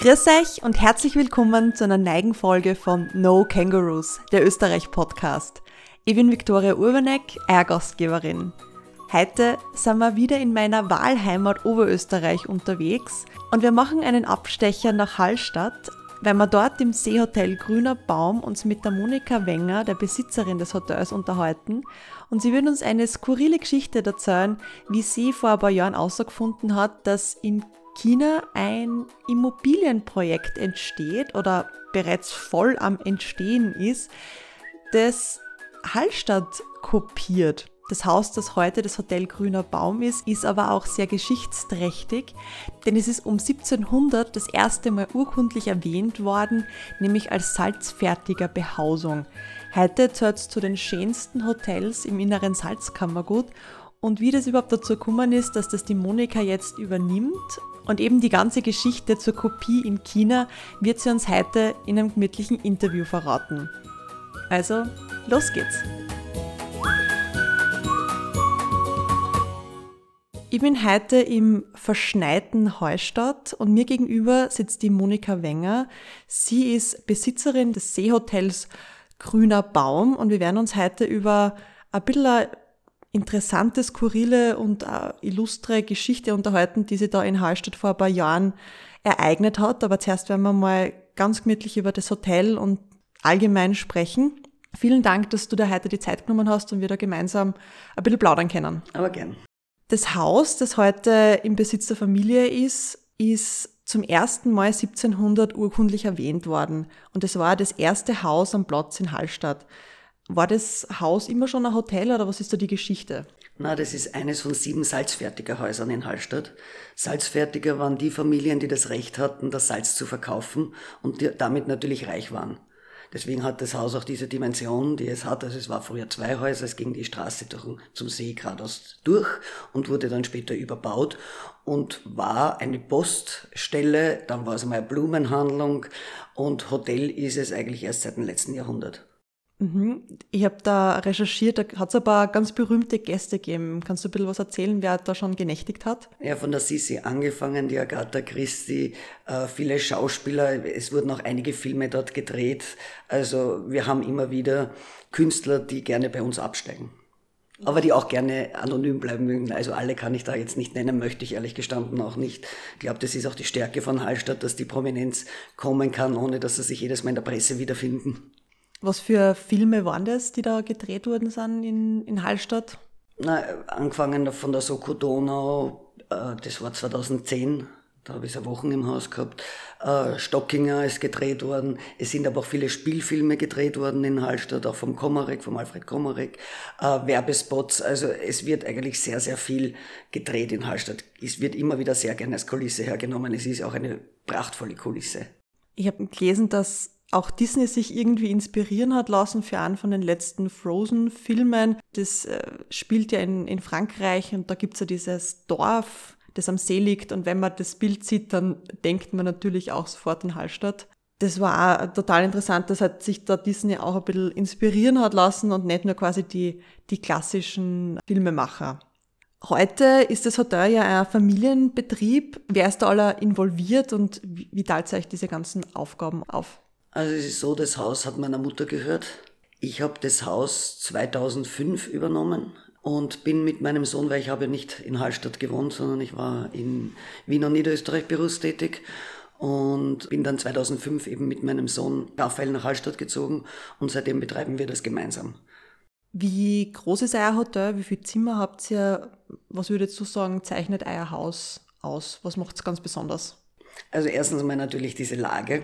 Grüß euch und herzlich willkommen zu einer neigen Folge von No Kangaroos, der Österreich-Podcast. Ich bin Viktoria Urbanek, euer Gastgeberin. Heute sind wir wieder in meiner Wahlheimat Oberösterreich unterwegs und wir machen einen Abstecher nach Hallstatt, weil wir dort im Seehotel Grüner Baum uns mit der Monika Wenger, der Besitzerin des Hotels, unterhalten und sie wird uns eine skurrile Geschichte erzählen, wie sie vor ein paar Jahren herausgefunden hat, dass in China ein Immobilienprojekt entsteht oder bereits voll am Entstehen ist, das Hallstatt kopiert. Das Haus, das heute das Hotel Grüner Baum ist, ist aber auch sehr geschichtsträchtig, denn es ist um 1700 das erste Mal urkundlich erwähnt worden, nämlich als salzfertiger Behausung. Heute zählt es zu den schönsten Hotels im inneren Salzkammergut und wie das überhaupt dazu gekommen ist, dass das die Monika jetzt übernimmt und eben die ganze Geschichte zur Kopie in China wird sie uns heute in einem gemütlichen Interview verraten. Also, los geht's! Ich bin heute im verschneiten Heustadt und mir gegenüber sitzt die Monika Wenger. Sie ist Besitzerin des Seehotels Grüner Baum und wir werden uns heute über ein bisschen interessante, skurrile und illustre Geschichte unterhalten, die sich da in Hallstatt vor ein paar Jahren ereignet hat. Aber zuerst werden wir mal ganz gemütlich über das Hotel und allgemein sprechen. Vielen Dank, dass du da heute die Zeit genommen hast und wir da gemeinsam ein bisschen plaudern können. Aber gern. Das Haus, das heute im Besitz der Familie ist, ist zum ersten Mal 1700 urkundlich erwähnt worden. Und es war das erste Haus am Platz in Hallstatt. War das Haus immer schon ein Hotel oder was ist da die Geschichte? Na, das ist eines von sieben salzfertiger Häusern in Hallstatt. Salzfertiger waren die Familien, die das Recht hatten, das Salz zu verkaufen und damit natürlich reich waren. Deswegen hat das Haus auch diese Dimension, die es hat. Also es war früher zwei Häuser, es ging die Straße durch, zum See geradeaus durch und wurde dann später überbaut und war eine Poststelle, dann war es mal eine Blumenhandlung und Hotel ist es eigentlich erst seit dem letzten Jahrhundert. Mhm. Ich habe da recherchiert, da hat es ein paar ganz berühmte Gäste gegeben. Kannst du ein bisschen was erzählen, wer da schon genächtigt hat? Ja, von der Sisi angefangen, die Agatha Christie, äh, viele Schauspieler, es wurden auch einige Filme dort gedreht. Also wir haben immer wieder Künstler, die gerne bei uns absteigen. Aber die auch gerne anonym bleiben mögen. Also alle kann ich da jetzt nicht nennen, möchte ich ehrlich gestanden auch nicht. Ich glaube, das ist auch die Stärke von Hallstatt, dass die Prominenz kommen kann, ohne dass sie sich jedes Mal in der Presse wiederfinden. Was für Filme waren das, die da gedreht worden sind in, in Hallstatt? Na, angefangen von der Soko Donau, äh, das war 2010, da habe ich eine Wochen im Haus gehabt. Äh, Stockinger ist gedreht worden. Es sind aber auch viele Spielfilme gedreht worden in Hallstatt, auch vom Komarek, vom Alfred Komarek. Äh, Werbespots, also es wird eigentlich sehr, sehr viel gedreht in Hallstatt. Es wird immer wieder sehr gerne als Kulisse hergenommen. Es ist auch eine prachtvolle Kulisse. Ich habe gelesen, dass auch Disney sich irgendwie inspirieren hat lassen für einen von den letzten Frozen-Filmen. Das äh, spielt ja in, in Frankreich und da gibt's ja dieses Dorf, das am See liegt und wenn man das Bild sieht, dann denkt man natürlich auch sofort in Hallstatt. Das war auch total interessant, dass hat sich da Disney auch ein bisschen inspirieren hat lassen und nicht nur quasi die, die klassischen Filmemacher. Heute ist das Hotel ja ein Familienbetrieb. Wer ist da alle involviert und wie, wie teilt sich diese ganzen Aufgaben auf? Also es ist so, das Haus hat meiner Mutter gehört. Ich habe das Haus 2005 übernommen und bin mit meinem Sohn, weil ich habe nicht in Hallstatt gewohnt, sondern ich war in Wien und Niederösterreich berufstätig und bin dann 2005 eben mit meinem Sohn Raphael nach Hallstatt gezogen und seitdem betreiben wir das gemeinsam. Wie groß ist euer Hotel? Wie viele Zimmer habt ihr? Was würdest du sagen, zeichnet euer Haus aus? Was macht es ganz besonders? Also erstens mal natürlich diese Lage.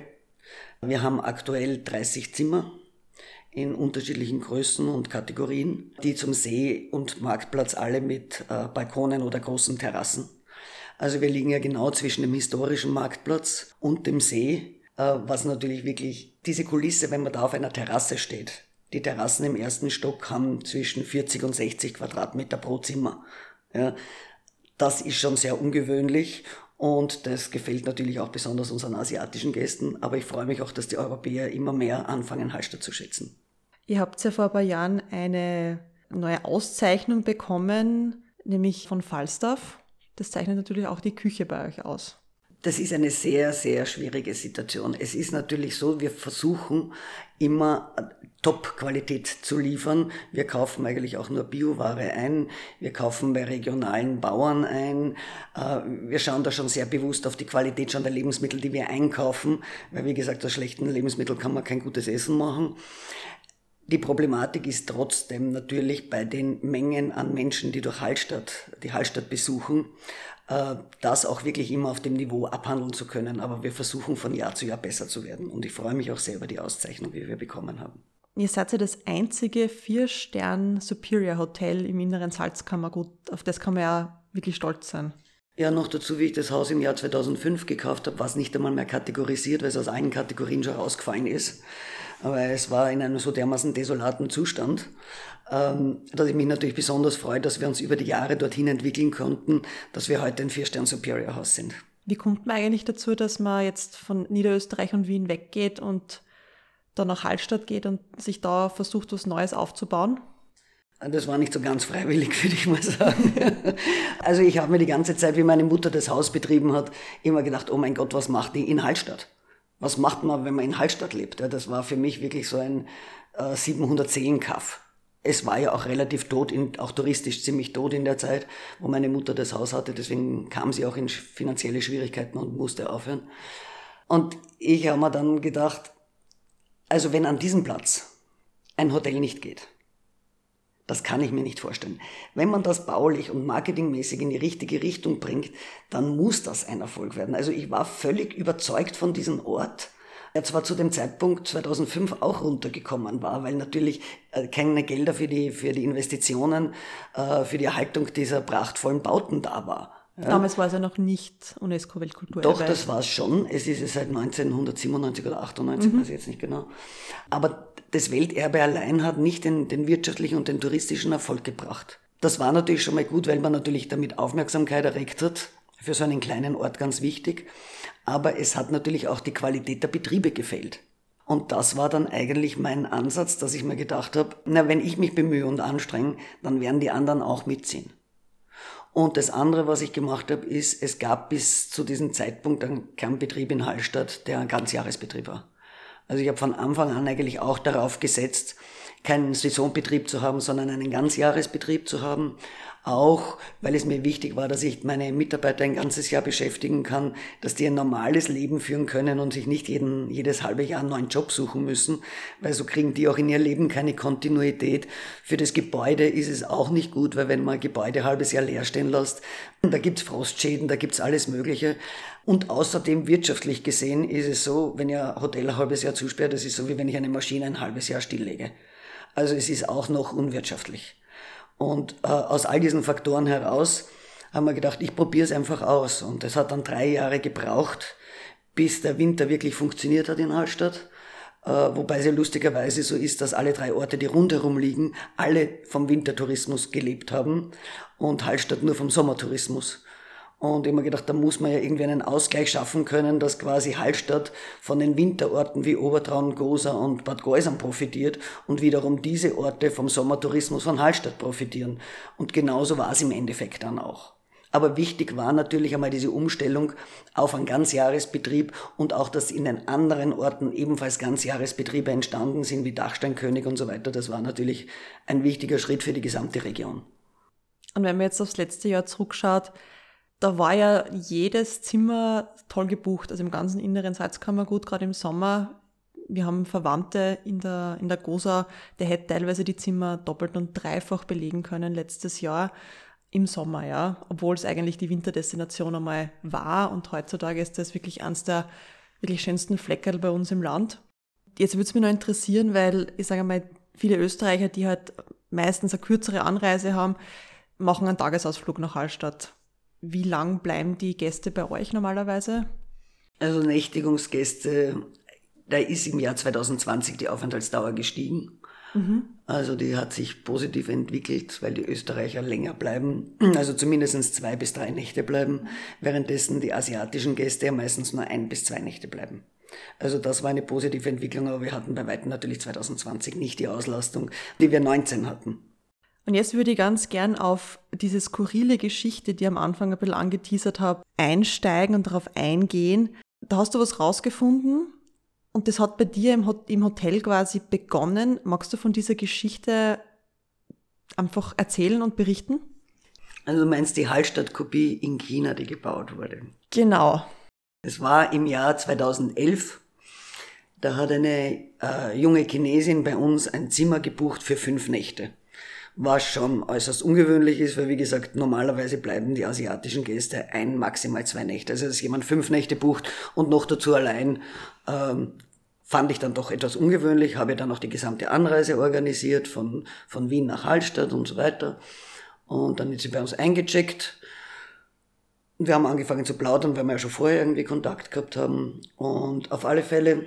Wir haben aktuell 30 Zimmer in unterschiedlichen Größen und Kategorien, die zum See und Marktplatz alle mit äh, Balkonen oder großen Terrassen. Also wir liegen ja genau zwischen dem historischen Marktplatz und dem See, äh, was natürlich wirklich diese Kulisse, wenn man da auf einer Terrasse steht. Die Terrassen im ersten Stock haben zwischen 40 und 60 Quadratmeter pro Zimmer. Ja, das ist schon sehr ungewöhnlich und das gefällt natürlich auch besonders unseren asiatischen Gästen. Aber ich freue mich auch, dass die Europäer immer mehr anfangen, Hallstatt zu schätzen. Ihr habt ja vor ein paar Jahren eine neue Auszeichnung bekommen, nämlich von Falstaff. Das zeichnet natürlich auch die Küche bei euch aus. Das ist eine sehr, sehr schwierige Situation. Es ist natürlich so, wir versuchen immer Top-Qualität zu liefern. Wir kaufen eigentlich auch nur Bioware ein. Wir kaufen bei regionalen Bauern ein. Äh, wir schauen da schon sehr bewusst auf die Qualität schon der Lebensmittel, die wir einkaufen, weil wie gesagt, aus schlechten Lebensmitteln kann man kein gutes Essen machen. Die Problematik ist trotzdem natürlich bei den Mengen an Menschen, die durch Hallstatt, die Hallstatt besuchen, äh, das auch wirklich immer auf dem Niveau abhandeln zu können. Aber wir versuchen von Jahr zu Jahr besser zu werden. Und ich freue mich auch sehr über die Auszeichnung, die wir bekommen haben. Ihr seid ja das einzige Vier-Stern-Superior-Hotel im inneren Salzkammergut. Auf das kann man ja wirklich stolz sein. Ja, noch dazu, wie ich das Haus im Jahr 2005 gekauft habe, war es nicht einmal mehr kategorisiert, weil es aus allen Kategorien schon rausgefallen ist. Aber es war in einem so dermaßen desolaten Zustand, ähm, dass ich mich natürlich besonders freue, dass wir uns über die Jahre dorthin entwickeln konnten, dass wir heute ein Vier-Stern-Superior-Haus sind. Wie kommt man eigentlich dazu, dass man jetzt von Niederösterreich und Wien weggeht und dann nach Hallstatt geht und sich da versucht, was Neues aufzubauen? Das war nicht so ganz freiwillig, würde ich mal sagen. Also ich habe mir die ganze Zeit, wie meine Mutter das Haus betrieben hat, immer gedacht, oh mein Gott, was macht die in Hallstatt? Was macht man, wenn man in Hallstatt lebt? Das war für mich wirklich so ein 700 Seelen Kaff. Es war ja auch relativ tot, auch touristisch ziemlich tot in der Zeit, wo meine Mutter das Haus hatte. Deswegen kam sie auch in finanzielle Schwierigkeiten und musste aufhören. Und ich habe mir dann gedacht, also wenn an diesem Platz ein Hotel nicht geht, das kann ich mir nicht vorstellen. Wenn man das baulich und marketingmäßig in die richtige Richtung bringt, dann muss das ein Erfolg werden. Also ich war völlig überzeugt von diesem Ort, der zwar zu dem Zeitpunkt 2005 auch runtergekommen war, weil natürlich äh, keine Gelder für die, für die Investitionen, äh, für die Erhaltung dieser prachtvollen Bauten da war. Ja. Damals war es ja noch nicht UNESCO-Weltkulturerbe. Doch, das war es schon. Es ist es seit 1997 oder 98, mhm. weiß ich jetzt nicht genau. Aber das Welterbe allein hat nicht den, den wirtschaftlichen und den touristischen Erfolg gebracht. Das war natürlich schon mal gut, weil man natürlich damit Aufmerksamkeit erregt hat. Für so einen kleinen Ort ganz wichtig. Aber es hat natürlich auch die Qualität der Betriebe gefehlt. Und das war dann eigentlich mein Ansatz, dass ich mir gedacht habe, na, wenn ich mich bemühe und anstrenge, dann werden die anderen auch mitziehen. Und das andere, was ich gemacht habe, ist, es gab bis zu diesem Zeitpunkt einen Kernbetrieb in Hallstatt, der ein Ganzjahresbetrieb war. Also ich habe von Anfang an eigentlich auch darauf gesetzt, keinen Saisonbetrieb zu haben, sondern einen Ganzjahresbetrieb zu haben. Auch weil es mir wichtig war, dass ich meine Mitarbeiter ein ganzes Jahr beschäftigen kann, dass die ein normales Leben führen können und sich nicht jeden, jedes halbe Jahr einen neuen Job suchen müssen, weil so kriegen die auch in ihr Leben keine Kontinuität. Für das Gebäude ist es auch nicht gut, weil wenn man ein Gebäude ein halbes Jahr leer stehen lässt, da gibt's Frostschäden, da gibt's alles Mögliche. Und außerdem wirtschaftlich gesehen ist es so, wenn ihr Hotel ein halbes Jahr zusperrt, das ist so wie wenn ich eine Maschine ein halbes Jahr stilllege. Also es ist auch noch unwirtschaftlich. Und äh, aus all diesen Faktoren heraus haben wir gedacht, ich probiere es einfach aus. Und es hat dann drei Jahre gebraucht, bis der Winter wirklich funktioniert hat in Hallstatt. Äh, wobei es ja lustigerweise so ist, dass alle drei Orte, die rundherum liegen, alle vom Wintertourismus gelebt haben und Hallstatt nur vom Sommertourismus. Und immer gedacht, da muss man ja irgendwie einen Ausgleich schaffen können, dass quasi Hallstatt von den Winterorten wie Obertraun, Gosa und Bad Geusern profitiert und wiederum diese Orte vom Sommertourismus von Hallstatt profitieren. Und genauso war es im Endeffekt dann auch. Aber wichtig war natürlich einmal diese Umstellung auf einen Ganzjahresbetrieb und auch, dass in den anderen Orten ebenfalls Ganzjahresbetriebe entstanden sind, wie Dachsteinkönig und so weiter. Das war natürlich ein wichtiger Schritt für die gesamte Region. Und wenn man jetzt aufs letzte Jahr zurückschaut, da war ja jedes Zimmer toll gebucht, also im ganzen inneren Salzkammergut, gerade im Sommer. Wir haben Verwandte in der, in der Gosa, der hätte teilweise die Zimmer doppelt und dreifach belegen können letztes Jahr im Sommer, ja. Obwohl es eigentlich die Winterdestination einmal war und heutzutage ist das wirklich eines der wirklich schönsten Fleckerl bei uns im Land. Jetzt würde es mich noch interessieren, weil ich sage mal, viele Österreicher, die halt meistens eine kürzere Anreise haben, machen einen Tagesausflug nach Hallstatt. Wie lang bleiben die Gäste bei euch normalerweise? Also Nächtigungsgäste, da ist im Jahr 2020 die Aufenthaltsdauer gestiegen. Mhm. Also die hat sich positiv entwickelt, weil die Österreicher länger bleiben, also zumindest zwei bis drei Nächte bleiben, währenddessen die asiatischen Gäste ja meistens nur ein bis zwei Nächte bleiben. Also das war eine positive Entwicklung, aber wir hatten bei weitem natürlich 2020 nicht die Auslastung, die wir 19 hatten. Und jetzt würde ich ganz gern auf diese skurrile Geschichte, die ich am Anfang ein bisschen angeteasert habe, einsteigen und darauf eingehen. Da hast du was rausgefunden und das hat bei dir im Hotel quasi begonnen. Magst du von dieser Geschichte einfach erzählen und berichten? Also du meinst die Hallstattkopie in China, die gebaut wurde? Genau. Es war im Jahr 2011. Da hat eine äh, junge Chinesin bei uns ein Zimmer gebucht für fünf Nächte. Was schon äußerst ungewöhnlich ist, weil wie gesagt, normalerweise bleiben die asiatischen Gäste ein, maximal zwei Nächte. Also dass jemand fünf Nächte bucht und noch dazu allein, ähm, fand ich dann doch etwas ungewöhnlich, habe dann auch die gesamte Anreise organisiert von, von Wien nach Hallstatt und so weiter. Und dann ist sie bei uns eingecheckt. Wir haben angefangen zu plaudern, weil wir ja schon vorher irgendwie Kontakt gehabt haben. Und auf alle Fälle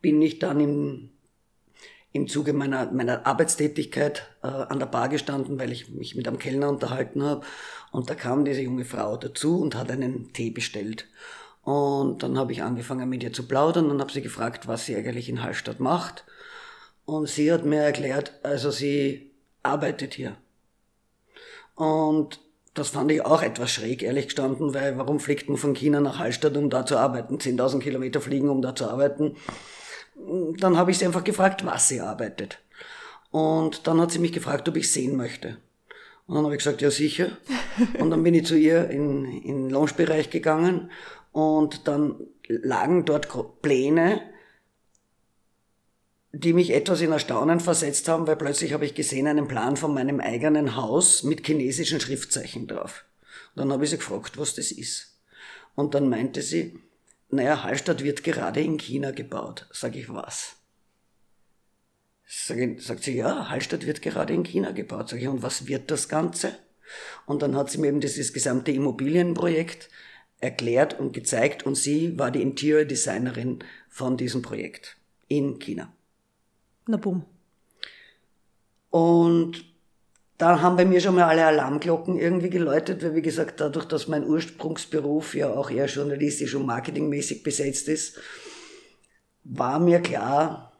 bin ich dann im im Zuge meiner, meiner Arbeitstätigkeit äh, an der Bar gestanden, weil ich mich mit einem Kellner unterhalten habe. Und da kam diese junge Frau dazu und hat einen Tee bestellt. Und dann habe ich angefangen mit ihr zu plaudern und habe sie gefragt, was sie eigentlich in Hallstatt macht. Und sie hat mir erklärt, also sie arbeitet hier. Und das fand ich auch etwas schräg, ehrlich gestanden, weil warum fliegt man von China nach Hallstatt, um da zu arbeiten? 10.000 Kilometer fliegen, um da zu arbeiten dann habe ich sie einfach gefragt, was sie arbeitet. Und dann hat sie mich gefragt, ob ich sehen möchte. Und dann habe ich gesagt, ja sicher. Und dann bin ich zu ihr in, in den Loungebereich gegangen und dann lagen dort Pläne, die mich etwas in Erstaunen versetzt haben, weil plötzlich habe ich gesehen einen Plan von meinem eigenen Haus mit chinesischen Schriftzeichen drauf. Und dann habe ich sie gefragt, was das ist. Und dann meinte sie, naja, Hallstatt wird gerade in China gebaut. Sag ich, was? Sag ich, sagt sie, ja, Hallstatt wird gerade in China gebaut. Sag ich, und was wird das Ganze? Und dann hat sie mir eben dieses gesamte Immobilienprojekt erklärt und gezeigt und sie war die Interior Designerin von diesem Projekt in China. Na bumm. Und da haben bei mir schon mal alle Alarmglocken irgendwie geläutet, weil wie gesagt, dadurch, dass mein Ursprungsberuf ja auch eher journalistisch und marketingmäßig besetzt ist, war mir klar,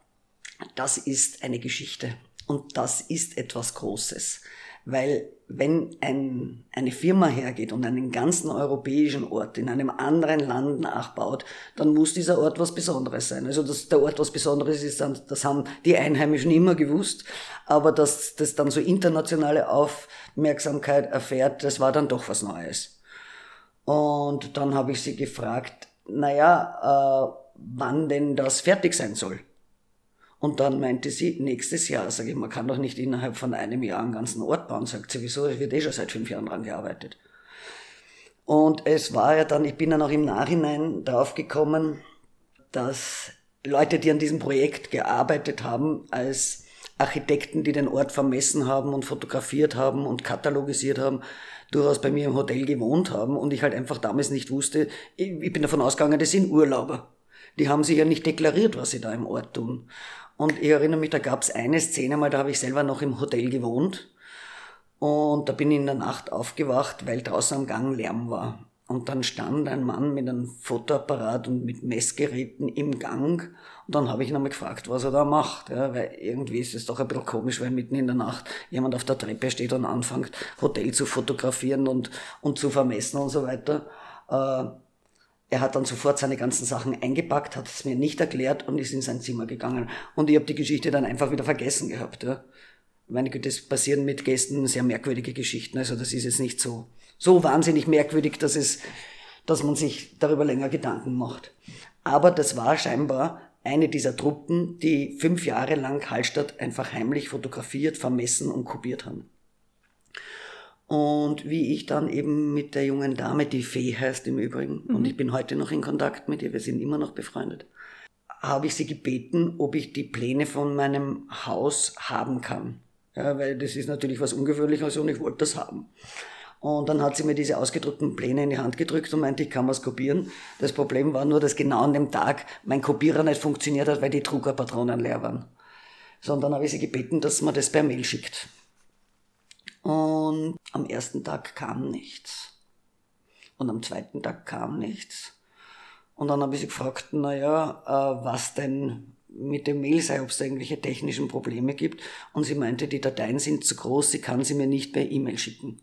das ist eine Geschichte und das ist etwas Großes. Weil wenn ein, eine Firma hergeht und einen ganzen europäischen Ort in einem anderen Land nachbaut, dann muss dieser Ort was Besonderes sein. Also dass der Ort was Besonderes ist, das haben die Einheimischen immer gewusst, aber dass das dann so internationale Aufmerksamkeit erfährt, das war dann doch was Neues. Und dann habe ich sie gefragt, naja, äh, wann denn das fertig sein soll. Und dann meinte sie, nächstes Jahr, sage ich, man kann doch nicht innerhalb von einem Jahr einen ganzen Ort bauen. Sagt sie, wieso? Es wird eh schon seit fünf Jahren dran gearbeitet. Und es war ja dann, ich bin dann auch im Nachhinein drauf gekommen, dass Leute, die an diesem Projekt gearbeitet haben, als Architekten, die den Ort vermessen haben und fotografiert haben und katalogisiert haben, durchaus bei mir im Hotel gewohnt haben und ich halt einfach damals nicht wusste, ich bin davon ausgegangen, das sind Urlauber. Die haben sich ja nicht deklariert, was sie da im Ort tun. Und ich erinnere mich, da gab es eine Szene mal, da habe ich selber noch im Hotel gewohnt. Und da bin ich in der Nacht aufgewacht, weil draußen am Gang Lärm war. Und dann stand ein Mann mit einem Fotoapparat und mit Messgeräten im Gang. Und dann habe ich ihn einmal gefragt, was er da macht. Ja, weil irgendwie ist es doch ein bisschen komisch, weil mitten in der Nacht jemand auf der Treppe steht und anfängt, Hotel zu fotografieren und, und zu vermessen und so weiter. Äh, er hat dann sofort seine ganzen Sachen eingepackt, hat es mir nicht erklärt und ist in sein Zimmer gegangen. Und ich habe die Geschichte dann einfach wieder vergessen gehabt. Ja. Meine Güte, das passieren mit Gästen sehr merkwürdige Geschichten. Also das ist jetzt nicht so, so wahnsinnig merkwürdig, dass es, dass man sich darüber länger Gedanken macht. Aber das war scheinbar eine dieser Truppen, die fünf Jahre lang Hallstatt einfach heimlich fotografiert, vermessen und kopiert haben. Und wie ich dann eben mit der jungen Dame, die Fee heißt im Übrigen, mhm. und ich bin heute noch in Kontakt mit ihr, wir sind immer noch befreundet, habe ich sie gebeten, ob ich die Pläne von meinem Haus haben kann. Ja, weil das ist natürlich was Ungewöhnliches und ich wollte das haben. Und dann hat sie mir diese ausgedruckten Pläne in die Hand gedrückt und meinte, ich kann was kopieren. Das Problem war nur, dass genau an dem Tag mein Kopierer nicht funktioniert hat, weil die Druckerpatronen leer waren. Sondern habe ich sie gebeten, dass man das per Mail schickt. Und am ersten Tag kam nichts. Und am zweiten Tag kam nichts. Und dann habe ich sie gefragt, naja, äh, was denn, mit dem Mail sei, ob es da irgendwelche technischen Probleme gibt. Und sie meinte, die Dateien sind zu groß, sie kann sie mir nicht per E-Mail schicken.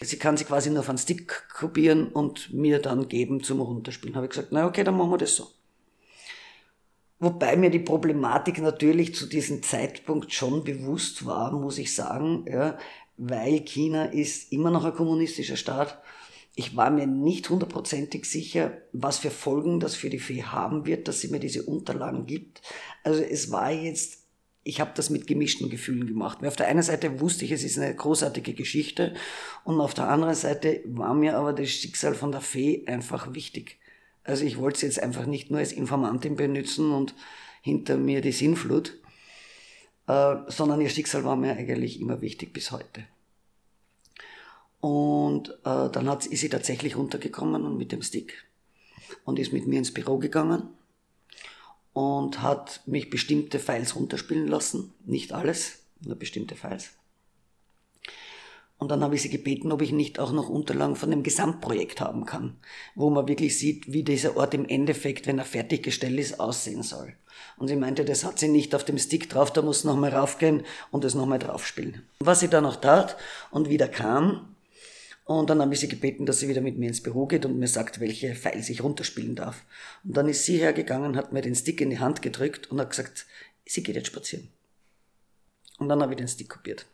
Sie kann sie quasi nur auf einen Stick kopieren und mir dann geben zum Runterspielen. Habe ich gesagt, na okay, dann machen wir das so. Wobei mir die Problematik natürlich zu diesem Zeitpunkt schon bewusst war, muss ich sagen, ja, weil China ist immer noch ein kommunistischer Staat. Ich war mir nicht hundertprozentig sicher, was für Folgen das für die Fee haben wird, dass sie mir diese Unterlagen gibt. Also es war jetzt, ich habe das mit gemischten Gefühlen gemacht. Weil auf der einen Seite wusste ich, es ist eine großartige Geschichte und auf der anderen Seite war mir aber das Schicksal von der Fee einfach wichtig. Also ich wollte sie jetzt einfach nicht nur als Informantin benutzen und hinter mir die Sinnflut, äh, sondern ihr Schicksal war mir eigentlich immer wichtig bis heute. Und äh, dann hat, ist sie tatsächlich runtergekommen und mit dem Stick und ist mit mir ins Büro gegangen und hat mich bestimmte Files runterspielen lassen. Nicht alles, nur bestimmte Files. Und dann habe ich sie gebeten, ob ich nicht auch noch Unterlagen von dem Gesamtprojekt haben kann, wo man wirklich sieht, wie dieser Ort im Endeffekt, wenn er fertiggestellt ist, aussehen soll. Und sie meinte, das hat sie nicht auf dem Stick drauf, da muss nochmal raufgehen und das nochmal draufspielen. Was sie dann auch tat und wieder kam, und dann habe ich sie gebeten, dass sie wieder mit mir ins Büro geht und mir sagt, welche Files ich runterspielen darf. Und dann ist sie hergegangen, hat mir den Stick in die Hand gedrückt und hat gesagt, sie geht jetzt spazieren. Und dann habe ich den Stick kopiert.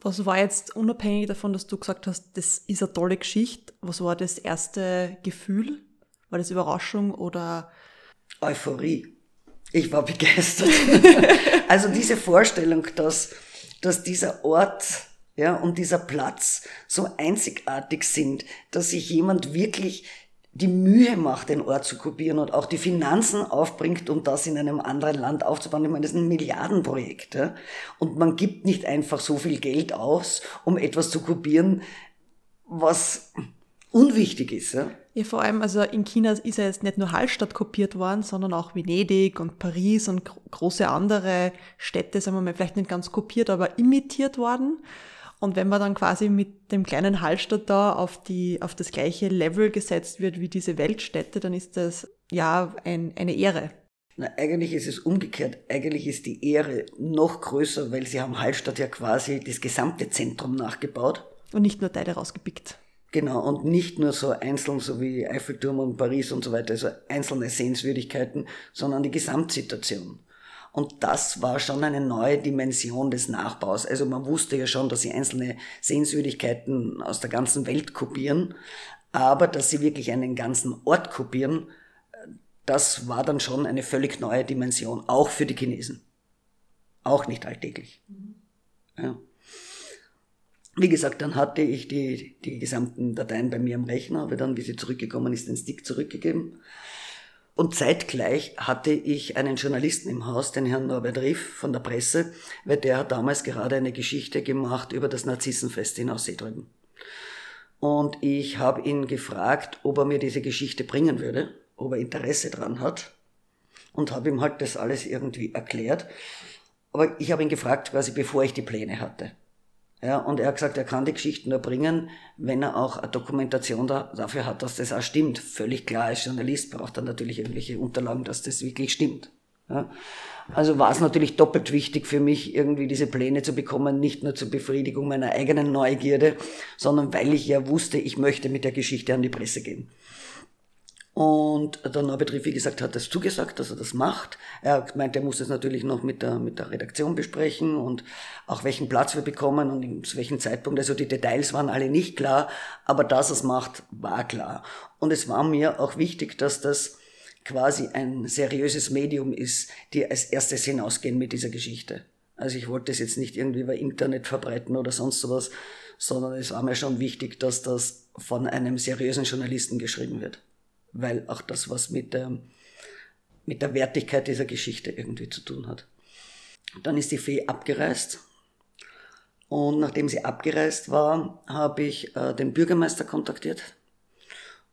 Was war jetzt unabhängig davon, dass du gesagt hast, das ist eine tolle Geschichte? Was war das erste Gefühl? War das Überraschung oder? Euphorie. Ich war begeistert. also diese Vorstellung, dass, dass dieser Ort ja, und dieser Platz so einzigartig sind, dass sich jemand wirklich die Mühe macht, den Ort zu kopieren und auch die Finanzen aufbringt, um das in einem anderen Land aufzubauen. Ich meine, das ist ein Milliardenprojekt. Ja? Und man gibt nicht einfach so viel Geld aus, um etwas zu kopieren, was unwichtig ist. Ja? Ja, vor allem, also in China ist ja jetzt nicht nur Hallstatt kopiert worden, sondern auch Venedig und Paris und große andere Städte, sagen wir mal, vielleicht nicht ganz kopiert, aber imitiert worden. Und wenn man dann quasi mit dem kleinen Hallstatt da auf, die, auf das gleiche Level gesetzt wird wie diese Weltstädte, dann ist das ja ein, eine Ehre. Na, eigentlich ist es umgekehrt. Eigentlich ist die Ehre noch größer, weil sie haben Hallstatt ja quasi das gesamte Zentrum nachgebaut. Und nicht nur Teile rausgepickt. Genau, und nicht nur so einzeln, so wie Eiffelturm und Paris und so weiter, also einzelne Sehenswürdigkeiten, sondern die Gesamtsituation. Und das war schon eine neue Dimension des Nachbaus. Also man wusste ja schon, dass sie einzelne Sehenswürdigkeiten aus der ganzen Welt kopieren, aber dass sie wirklich einen ganzen Ort kopieren, das war dann schon eine völlig neue Dimension, auch für die Chinesen. Auch nicht alltäglich. Ja. Wie gesagt, dann hatte ich die, die gesamten Dateien bei mir am Rechner, habe dann, wie sie zurückgekommen ist, den Stick zurückgegeben. Und zeitgleich hatte ich einen Journalisten im Haus, den Herrn Norbert Riff von der Presse, weil der hat damals gerade eine Geschichte gemacht über das Narzissenfest in Aussee drüben. Und ich habe ihn gefragt, ob er mir diese Geschichte bringen würde, ob er Interesse dran hat. Und habe ihm halt das alles irgendwie erklärt. Aber ich habe ihn gefragt, quasi bevor ich die Pläne hatte. Ja, und er hat gesagt, er kann die Geschichten nur bringen, wenn er auch eine Dokumentation da, dafür hat, dass das auch stimmt. Völlig klar, als Journalist braucht er natürlich irgendwelche Unterlagen, dass das wirklich stimmt. Ja. Also war es natürlich doppelt wichtig für mich, irgendwie diese Pläne zu bekommen, nicht nur zur Befriedigung meiner eigenen Neugierde, sondern weil ich ja wusste, ich möchte mit der Geschichte an die Presse gehen. Und der Norbert Riff, wie gesagt, hat das zugesagt, dass er das macht. Er meint, er muss es natürlich noch mit der, mit der Redaktion besprechen und auch welchen Platz wir bekommen und zu welchem Zeitpunkt. Also die Details waren alle nicht klar, aber dass er es macht, war klar. Und es war mir auch wichtig, dass das quasi ein seriöses Medium ist, die als erstes hinausgehen mit dieser Geschichte. Also ich wollte es jetzt nicht irgendwie über Internet verbreiten oder sonst sowas, sondern es war mir schon wichtig, dass das von einem seriösen Journalisten geschrieben wird weil auch das was mit der, mit der Wertigkeit dieser Geschichte irgendwie zu tun hat. Dann ist die Fee abgereist und nachdem sie abgereist war, habe ich äh, den Bürgermeister kontaktiert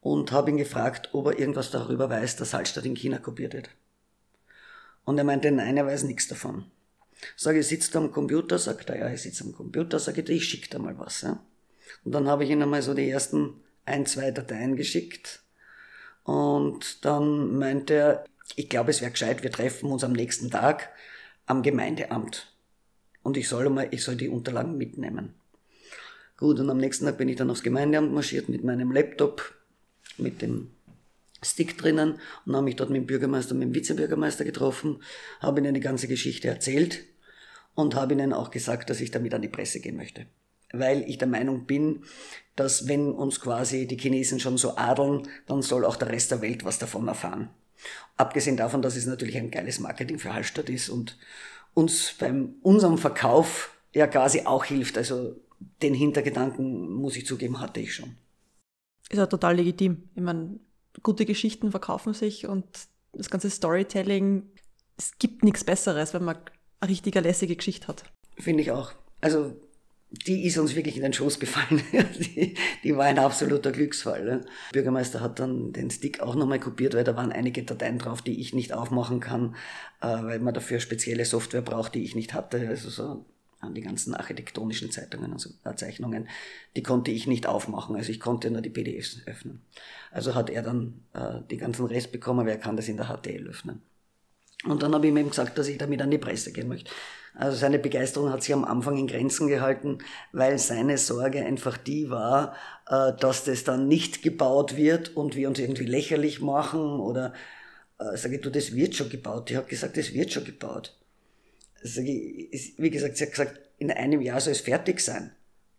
und habe ihn gefragt, ob er irgendwas darüber weiß, dass Hallstatt in China kopiert wird. Und er meinte, nein, er weiß nichts davon. Sage ich, sitzt am Computer? Sagt er, ja, ich sitze am Computer. Sage ich, ich schicke da mal was. Ja? Und dann habe ich ihm einmal so die ersten ein, zwei Dateien geschickt und dann meinte er, ich glaube, es wäre gescheit, wir treffen uns am nächsten Tag am Gemeindeamt. Und ich soll mal, ich soll die Unterlagen mitnehmen. Gut, und am nächsten Tag bin ich dann aufs Gemeindeamt marschiert mit meinem Laptop, mit dem Stick drinnen und habe mich dort mit dem Bürgermeister, mit dem Vizebürgermeister getroffen, habe ihnen die ganze Geschichte erzählt und habe ihnen auch gesagt, dass ich damit an die Presse gehen möchte. Weil ich der Meinung bin, dass wenn uns quasi die Chinesen schon so adeln, dann soll auch der Rest der Welt was davon erfahren. Abgesehen davon, dass es natürlich ein geiles Marketing für Hallstatt ist und uns beim unserem Verkauf ja quasi auch hilft. Also den Hintergedanken, muss ich zugeben, hatte ich schon. Ist ja total legitim. Ich meine, gute Geschichten verkaufen sich und das ganze Storytelling, es gibt nichts Besseres, wenn man eine richtige lässige Geschichte hat. Finde ich auch. Also die ist uns wirklich in den Schoß gefallen. die, die war ein absoluter Glücksfall. Der Bürgermeister hat dann den Stick auch nochmal kopiert, weil da waren einige Dateien drauf, die ich nicht aufmachen kann, äh, weil man dafür spezielle Software braucht, die ich nicht hatte. Also so an die ganzen architektonischen Zeitungen, also Zeichnungen, die konnte ich nicht aufmachen. Also ich konnte nur die PDFs öffnen. Also hat er dann äh, die ganzen Rest bekommen, wer kann das in der HTL öffnen. Und dann habe ich ihm gesagt, dass ich damit an die Presse gehen möchte. Also seine Begeisterung hat sich am Anfang in Grenzen gehalten, weil seine Sorge einfach die war, äh, dass das dann nicht gebaut wird und wir uns irgendwie lächerlich machen oder äh, sage ich, du, das wird schon gebaut. Ich habe gesagt, das wird schon gebaut. Sag ich, wie gesagt, sie hat gesagt, in einem Jahr soll es fertig sein.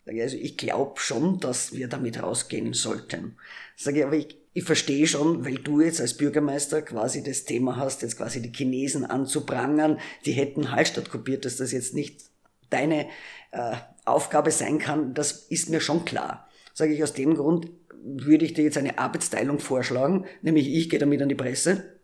Also ich glaube schon, dass wir damit rausgehen sollten. Sag ich, aber ich, ich verstehe schon, weil du jetzt als Bürgermeister quasi das Thema hast, jetzt quasi die Chinesen anzuprangern, die hätten Hallstatt kopiert, dass das jetzt nicht deine äh, Aufgabe sein kann, das ist mir schon klar. Sage ich, aus dem Grund würde ich dir jetzt eine Arbeitsteilung vorschlagen, nämlich ich gehe damit an die Presse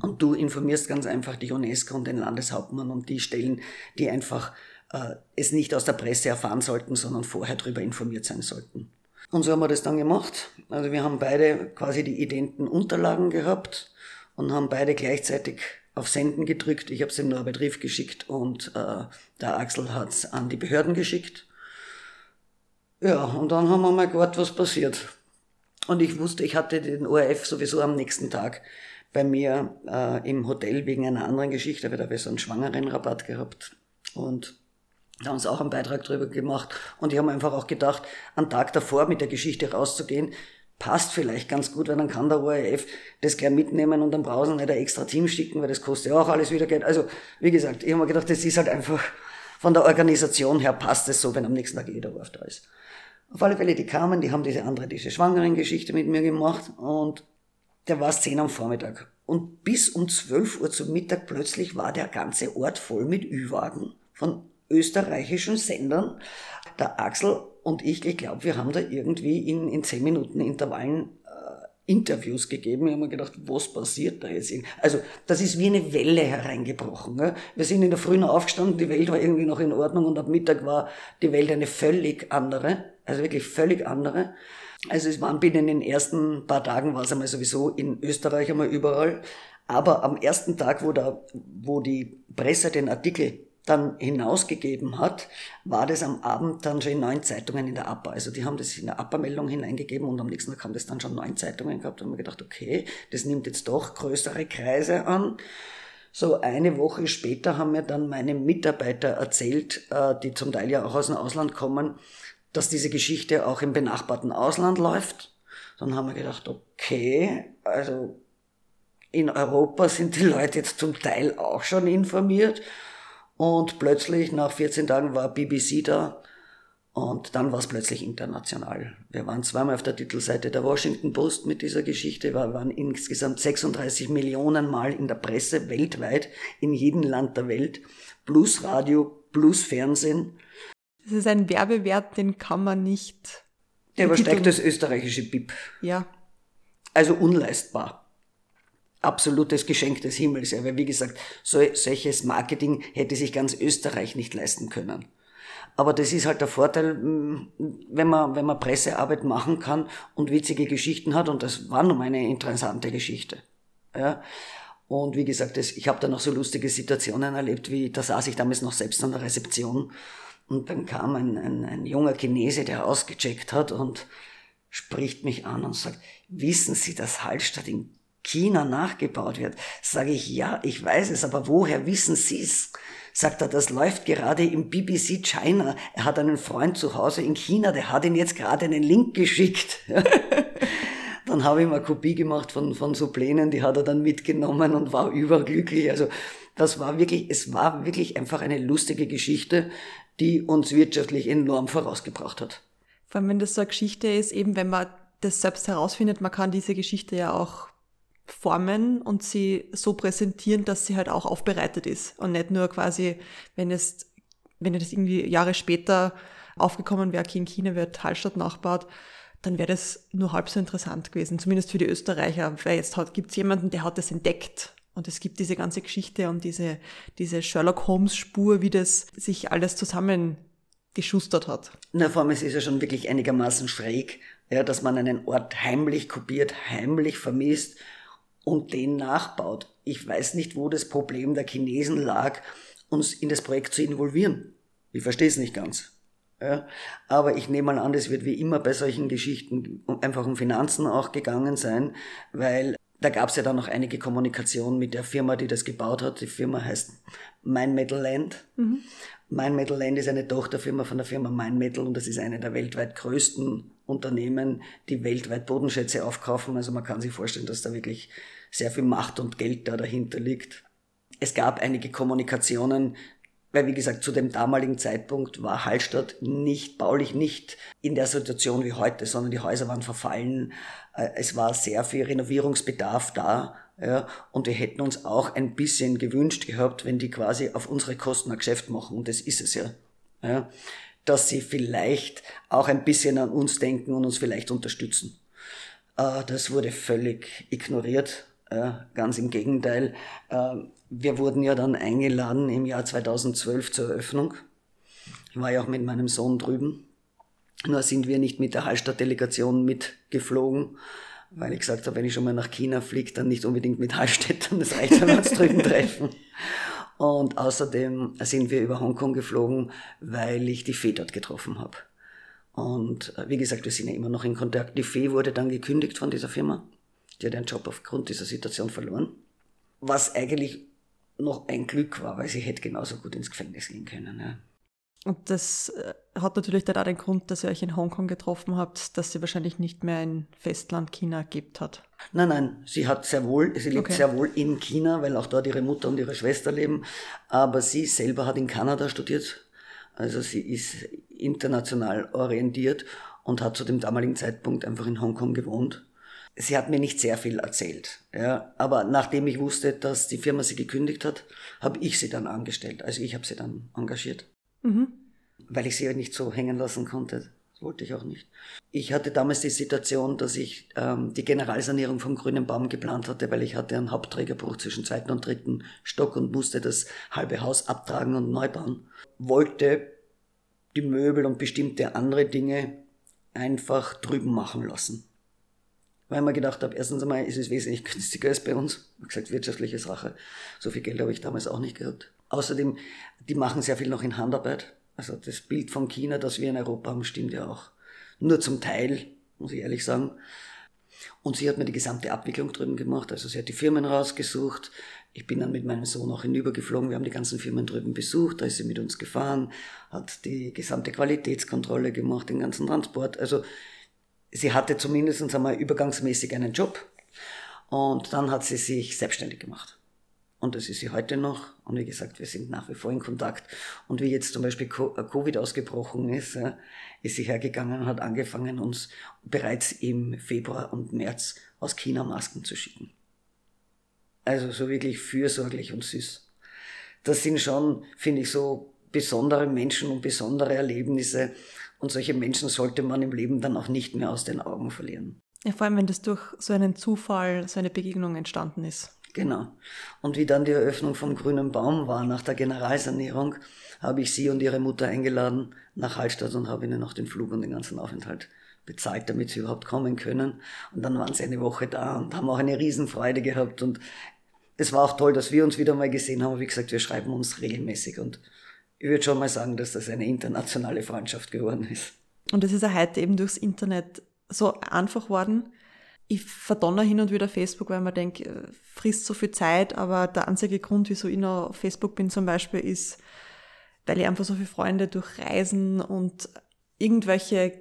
und du informierst ganz einfach die UNESCO und den Landeshauptmann und die Stellen, die einfach äh, es nicht aus der Presse erfahren sollten, sondern vorher darüber informiert sein sollten. Und so haben wir das dann gemacht. Also wir haben beide quasi die identen Unterlagen gehabt und haben beide gleichzeitig auf Senden gedrückt. Ich habe es dem Norbert Riff geschickt und äh, der Axel hat es an die Behörden geschickt. Ja, und dann haben wir mal gewartet, was passiert. Und ich wusste, ich hatte den ORF sowieso am nächsten Tag bei mir äh, im Hotel wegen einer anderen Geschichte, weil da habe ich so einen Schwangerenrabatt gehabt. Und da haben sie auch einen Beitrag drüber gemacht. Und ich habe einfach auch gedacht, einen Tag davor mit der Geschichte rauszugehen, passt vielleicht ganz gut, weil dann kann der ORF das gleich mitnehmen und dann brauchen sie nicht ein extra Team schicken, weil das kostet ja auch alles wieder Geld. Also, wie gesagt, ich habe mir gedacht, das ist halt einfach, von der Organisation her passt es so, wenn am nächsten Tag jeder Wurf da ist. Auf alle Fälle, die kamen, die haben diese andere, diese Schwangeren-Geschichte mit mir gemacht und der war 10 am Vormittag. Und bis um 12 Uhr zum Mittag plötzlich war der ganze Ort voll mit Ü-Wagen von österreichischen Sendern. Der Axel und ich, ich glaube, wir haben da irgendwie in, in 10 Minuten Intervallen äh, Interviews gegeben. Ich habe mir gedacht, was passiert da jetzt? Also, das ist wie eine Welle hereingebrochen. Ne? Wir sind in der Früh aufgestanden, die Welt war irgendwie noch in Ordnung und ab Mittag war die Welt eine völlig andere, also wirklich völlig andere. Also es waren binnen den ersten paar Tagen war es einmal sowieso in Österreich einmal überall. Aber am ersten Tag, wo, da, wo die Presse den Artikel dann hinausgegeben hat, war das am Abend dann schon in neun Zeitungen in der APA. Also die haben das in der APA-Meldung hineingegeben und am nächsten Tag haben das dann schon neun Zeitungen gehabt. Da haben wir gedacht, okay, das nimmt jetzt doch größere Kreise an. So eine Woche später haben mir dann meine Mitarbeiter erzählt, äh, die zum Teil ja auch aus dem Ausland kommen, dass diese Geschichte auch im benachbarten Ausland läuft. Dann haben wir gedacht, okay, also in Europa sind die Leute jetzt zum Teil auch schon informiert. Und plötzlich nach 14 Tagen war BBC da und dann war es plötzlich international. Wir waren zweimal auf der Titelseite der Washington Post mit dieser Geschichte, wir waren insgesamt 36 Millionen Mal in der Presse weltweit, in jedem Land der Welt, plus Radio, plus Fernsehen. Das ist ein Werbewert, den kann man nicht. Der übersteigt das österreichische BIP. Ja. Also unleistbar. Absolutes Geschenk des Himmels. Ja, weil wie gesagt, so, solches Marketing hätte sich ganz Österreich nicht leisten können. Aber das ist halt der Vorteil, mm, wenn man, wenn man Pressearbeit machen kann und witzige Geschichten hat. Und das war nun eine interessante Geschichte. Ja. Und wie gesagt, das, ich habe da noch so lustige Situationen erlebt, wie da saß ich damals noch selbst an der Rezeption und dann kam ein, ein, ein junger Chinese, der ausgecheckt hat und spricht mich an und sagt, wissen Sie, dass Hallstatt in China nachgebaut wird. Sage ich, ja, ich weiß es, aber woher wissen Sie es? Sagt er, das läuft gerade im BBC China. Er hat einen Freund zu Hause in China, der hat ihm jetzt gerade einen Link geschickt. dann habe ich eine Kopie gemacht von, von so Plänen, die hat er dann mitgenommen und war überglücklich. Also das war wirklich, es war wirklich einfach eine lustige Geschichte, die uns wirtschaftlich enorm vorausgebracht hat. Vor allem, wenn das so eine Geschichte ist, eben wenn man das selbst herausfindet, man kann diese Geschichte ja auch formen und sie so präsentieren, dass sie halt auch aufbereitet ist. Und nicht nur quasi, wenn es, wenn es irgendwie Jahre später aufgekommen wäre, okay, in China wird Hallstatt nachgebaut, dann wäre das nur halb so interessant gewesen, zumindest für die Österreicher, weil jetzt gibt es jemanden, der hat das entdeckt. Und es gibt diese ganze Geschichte und diese, diese Sherlock Holmes Spur, wie das sich alles zusammengeschustert hat. Na, vor allem, es ist ja schon wirklich einigermaßen schräg, ja, dass man einen Ort heimlich kopiert, heimlich vermisst und den nachbaut. Ich weiß nicht, wo das Problem der Chinesen lag, uns in das Projekt zu involvieren. Ich verstehe es nicht ganz. Ja, aber ich nehme mal an, es wird wie immer bei solchen Geschichten einfach um Finanzen auch gegangen sein, weil da gab es ja dann noch einige Kommunikation mit der Firma, die das gebaut hat. Die Firma heißt Mein Metal Land. Mhm. Mein Metal Land ist eine Tochterfirma von der Firma Mein Metal und das ist eine der weltweit größten Unternehmen, die weltweit Bodenschätze aufkaufen. Also man kann sich vorstellen, dass da wirklich sehr viel Macht und Geld da dahinter liegt. Es gab einige Kommunikationen, weil wie gesagt, zu dem damaligen Zeitpunkt war Hallstatt nicht, baulich nicht in der Situation wie heute, sondern die Häuser waren verfallen. Äh, es war sehr viel Renovierungsbedarf da. Ja, und wir hätten uns auch ein bisschen gewünscht gehabt, wenn die quasi auf unsere Kosten ein Geschäft machen. Und das ist es ja. ja dass sie vielleicht auch ein bisschen an uns denken und uns vielleicht unterstützen. Äh, das wurde völlig ignoriert. Ganz im Gegenteil. Äh, wir wurden ja dann eingeladen im Jahr 2012 zur Eröffnung. Ich war ja auch mit meinem Sohn drüben. Nur sind wir nicht mit der Hallstatt-Delegation mitgeflogen, weil ich gesagt habe, wenn ich schon mal nach China fliege, dann nicht unbedingt mit Hallstättern. Das reicht, wenn wir uns drüben treffen. Und außerdem sind wir über Hongkong geflogen, weil ich die Fee dort getroffen habe. Und äh, wie gesagt, wir sind ja immer noch in Kontakt. Die Fee wurde dann gekündigt von dieser Firma. Die hat ihren Job aufgrund dieser Situation verloren. Was eigentlich noch ein Glück war, weil sie hätte genauso gut ins Gefängnis gehen können. Ja. Und das äh, hat natürlich dann auch den Grund, dass ihr euch in Hongkong getroffen habt, dass sie wahrscheinlich nicht mehr in Festland China gibt hat. Nein, nein, sie hat sehr wohl, sie lebt okay. sehr wohl in China, weil auch dort ihre Mutter und ihre Schwester leben. Aber sie selber hat in Kanada studiert. Also sie ist international orientiert und hat zu dem damaligen Zeitpunkt einfach in Hongkong gewohnt. Sie hat mir nicht sehr viel erzählt, ja, aber nachdem ich wusste, dass die Firma sie gekündigt hat, habe ich sie dann angestellt. Also ich habe sie dann engagiert. Mhm. Weil ich sie ja nicht so hängen lassen konnte. Das wollte ich auch nicht. Ich hatte damals die Situation, dass ich ähm, die Generalsanierung vom grünen Baum geplant hatte, weil ich hatte einen Hauptträgerbruch zwischen zweiten und dritten Stock und musste das halbe Haus abtragen und neu bauen. Wollte die Möbel und bestimmte andere Dinge einfach drüben machen lassen. Weil ich mir gedacht habe, erstens einmal ist es wesentlich günstiger als bei uns. Wie gesagt, wirtschaftliche Sache. So viel Geld habe ich damals auch nicht gehabt. Außerdem, die machen sehr viel noch in Handarbeit. Also das Bild von China, das wir in Europa haben, stimmt ja auch. Nur zum Teil, muss ich ehrlich sagen. Und sie hat mir die gesamte Abwicklung drüben gemacht. Also sie hat die Firmen rausgesucht. Ich bin dann mit meinem Sohn auch hinübergeflogen. Wir haben die ganzen Firmen drüben besucht. Da ist sie mit uns gefahren, hat die gesamte Qualitätskontrolle gemacht, den ganzen Transport. Also sie hatte zumindest einmal übergangsmäßig einen Job. Und dann hat sie sich selbstständig gemacht. Und das ist sie heute noch. Und wie gesagt, wir sind nach wie vor in Kontakt. Und wie jetzt zum Beispiel äh, Covid ausgebrochen ist, ist sie hergegangen und hat angefangen, uns bereits im Februar und März aus China Masken zu schicken. Also so wirklich fürsorglich und süß. Das sind schon, finde ich, so besondere Menschen und besondere Erlebnisse. Und solche Menschen sollte man im Leben dann auch nicht mehr aus den Augen verlieren. Ja, vor allem, wenn das durch so einen Zufall, so eine Begegnung entstanden ist. Genau. Und wie dann die Eröffnung vom Grünen Baum war, nach der Generalsanierung, habe ich sie und ihre Mutter eingeladen nach Hallstatt und habe ihnen noch den Flug und den ganzen Aufenthalt bezahlt, damit sie überhaupt kommen können. Und dann waren sie eine Woche da und haben auch eine Riesenfreude gehabt. Und es war auch toll, dass wir uns wieder mal gesehen haben. Wie gesagt, wir schreiben uns regelmäßig und ich würde schon mal sagen, dass das eine internationale Freundschaft geworden ist. Und es ist ja heute eben durchs Internet so einfach worden, Ich verdonner hin und wieder Facebook, weil man denkt, äh, frisst so viel Zeit, aber der einzige Grund, wieso ich noch auf Facebook bin zum Beispiel, ist, weil ich einfach so viele Freunde durch Reisen und irgendwelche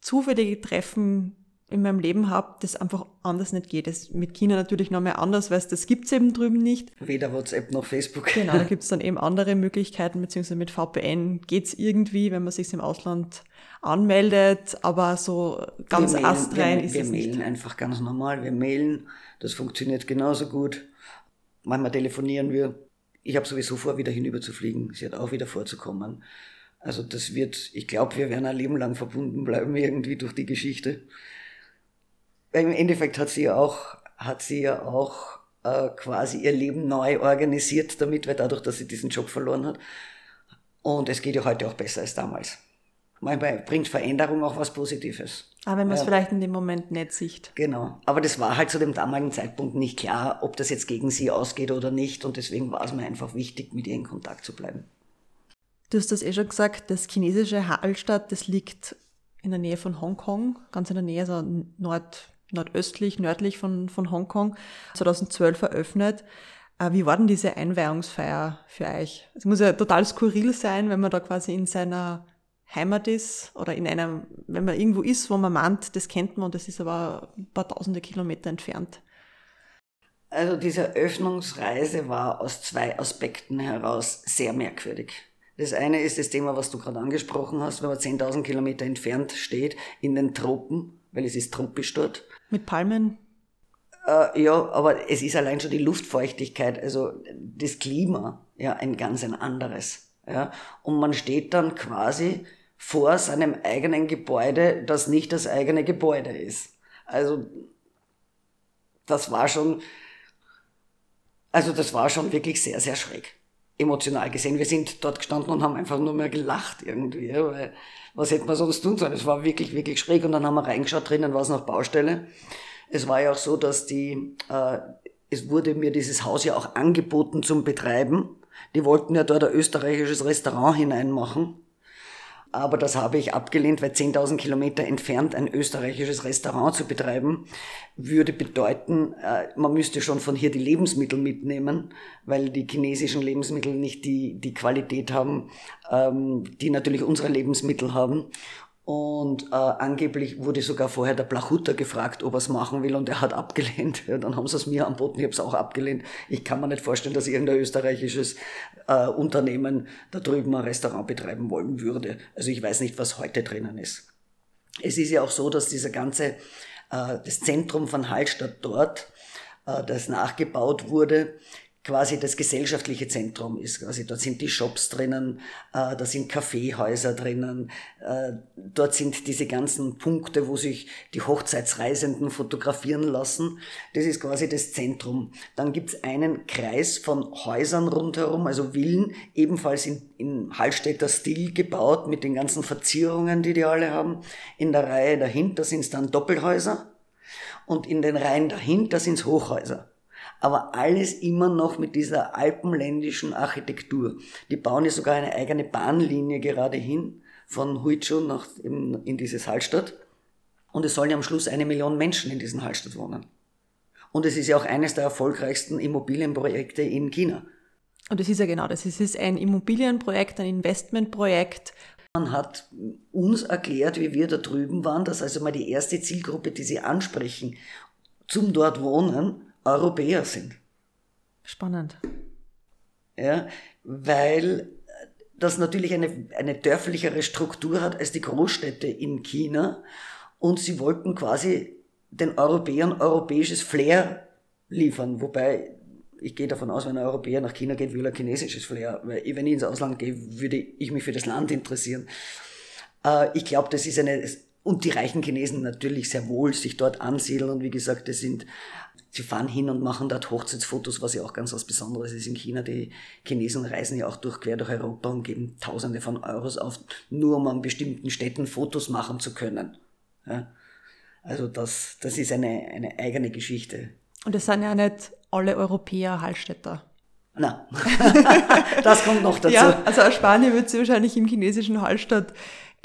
zufällige Treffen in meinem Leben habe, das einfach anders nicht geht. Das mit China natürlich noch mehr anders, weil das gibt's eben drüben nicht. Weder WhatsApp noch Facebook. Genau, da gibt's dann eben andere Möglichkeiten, beziehungsweise mit VPN geht's irgendwie, wenn man sich im Ausland anmeldet, aber so ganz wir astrein wir, ist wir es mailen nicht. einfach ganz normal. Wir mailen, das funktioniert genauso gut. Manchmal telefonieren wir. Ich habe sowieso vor, wieder hinüber zu fliegen. Sie hat auch wieder vorzukommen. Also das wird, ich glaube, wir werden ein Leben lang verbunden bleiben irgendwie durch die Geschichte. Im Endeffekt hat sie ja auch, hat sie ja auch äh, quasi ihr Leben neu organisiert damit, weil dadurch, dass sie diesen Job verloren hat. Und es geht ja heute auch besser als damals. Manchmal bringt Veränderung auch was Positives. Aber wenn man es Ja. vielleicht in dem Moment nicht sieht. Genau. Aber das war halt zu dem damaligen Zeitpunkt nicht klar, ob das jetzt gegen sie ausgeht oder nicht. Und deswegen war es mir einfach wichtig, mit ihr in Kontakt zu bleiben. Du hast das eh schon gesagt, das chinesische Hallstatt, das liegt in der Nähe von Hongkong, ganz in der Nähe, also nord, nordöstlich, nördlich von, von Hongkong, 2012 eröffnet. Äh, Wie war denn diese Einweihungsfeier für euch? Es muss ja total skurril sein, wenn man da quasi in seiner Heimat ist oder in einem, wenn man irgendwo ist, wo man meint, das kennt man und das ist aber ein paar tausende Kilometer entfernt. Also diese Öffnungsreise war aus zwei Aspekten heraus sehr merkwürdig. Das eine ist das Thema, was du gerade angesprochen hast, wenn man 10.000 Kilometer entfernt steht, in den Tropen, weil es ist tropisch dort. Mit Palmen, Äh, ja, aber es ist allein schon die Luftfeuchtigkeit, also das Klima, ja, ein ganz ein anderes. Ja. Und man steht dann quasi vor seinem eigenen Gebäude, das nicht das eigene Gebäude ist. Also das war schon, also das war schon wirklich sehr, sehr schräg. Emotional gesehen. Wir sind dort gestanden und haben einfach nur mehr gelacht irgendwie, weil was hätten wir sonst tun sollen? Es war wirklich, wirklich schräg und dann haben wir reingeschaut, drinnen war es noch Baustelle. Es war ja auch so, dass die, äh, es wurde mir dieses Haus ja auch angeboten zum Betreiben. Die wollten ja dort ein österreichisches Restaurant hineinmachen. Aber das habe ich abgelehnt, weil 10.000 Kilometer entfernt ein österreichisches Restaurant zu betreiben, würde bedeuten, äh, man müsste schon von hier die Lebensmittel mitnehmen, weil die chinesischen Lebensmittel nicht die, die Qualität haben, ähm, die natürlich unsere Lebensmittel haben. Und äh, angeblich wurde sogar vorher der Blachutter gefragt, ob er es machen will, und er hat abgelehnt. Ja, dann haben sie es mir anboten, ich habe es auch abgelehnt. Ich kann mir nicht vorstellen, dass irgendein österreichisches äh, Unternehmen da drüben ein Restaurant betreiben wollen würde. Also ich weiß nicht, was heute drinnen ist. Es ist ja auch so, dass dieser ganze, äh, das Zentrum von Hallstatt dort, äh, das nachgebaut wurde, quasi das gesellschaftliche Zentrum ist. Quasi dort sind die Shops drinnen, äh, da sind Kaffeehäuser drinnen, äh, dort sind diese ganzen Punkte, wo sich die Hochzeitsreisenden fotografieren lassen. Das ist quasi das Zentrum. Dann gibt's einen Kreis von Häusern rundherum, also Villen, ebenfalls in, in Hallstätter Stil gebaut, mit den ganzen Verzierungen, die die alle haben. In der Reihe dahinter sind's dann Doppelhäuser und in den Reihen dahinter sind's Hochhäuser aber alles immer noch mit dieser alpenländischen Architektur. Die bauen ja sogar eine eigene Bahnlinie gerade hin von Huichu nach in, in dieses Hallstatt. Und es sollen ja am Schluss eine Million Menschen in diesem Hallstatt wohnen. Und es ist ja auch eines der erfolgreichsten Immobilienprojekte in China. und das ist ja genau das, es ist ein Immobilienprojekt, ein Investmentprojekt, Man hat uns erklärt, wie wir da drüben waren, dass also mal die erste Zielgruppe, die sie ansprechen, zum dort wohnen, Europäer sind. spannend. ja, weil das natürlich eine, eine dörflichere Struktur hat als die Großstädte in China und sie wollten quasi den Europäern europäisches Flair liefern, wobei ich gehe davon aus, wenn ein Europäer nach China geht, will er chinesisches Flair, weil wenn ich ins Ausland gehe, würde ich mich für das Land interessieren. Äh, ich glaube, das ist eine, und die reichen Chinesen natürlich sehr wohl sich dort ansiedeln und wie gesagt, das sind, sie fahren hin und machen dort Hochzeitsfotos, was ja auch ganz was Besonderes ist in China. Die Chinesen reisen ja auch durch, quer durch Europa und geben Tausende von Euros auf, nur um an bestimmten Städten Fotos machen zu können. Ja. Also das, das ist eine, eine eigene Geschichte. Und es sind ja nicht alle Europäer Hallstätter. Na, das kommt noch dazu. Ja, also ein Spanier wird sich wahrscheinlich im chinesischen Hallstatt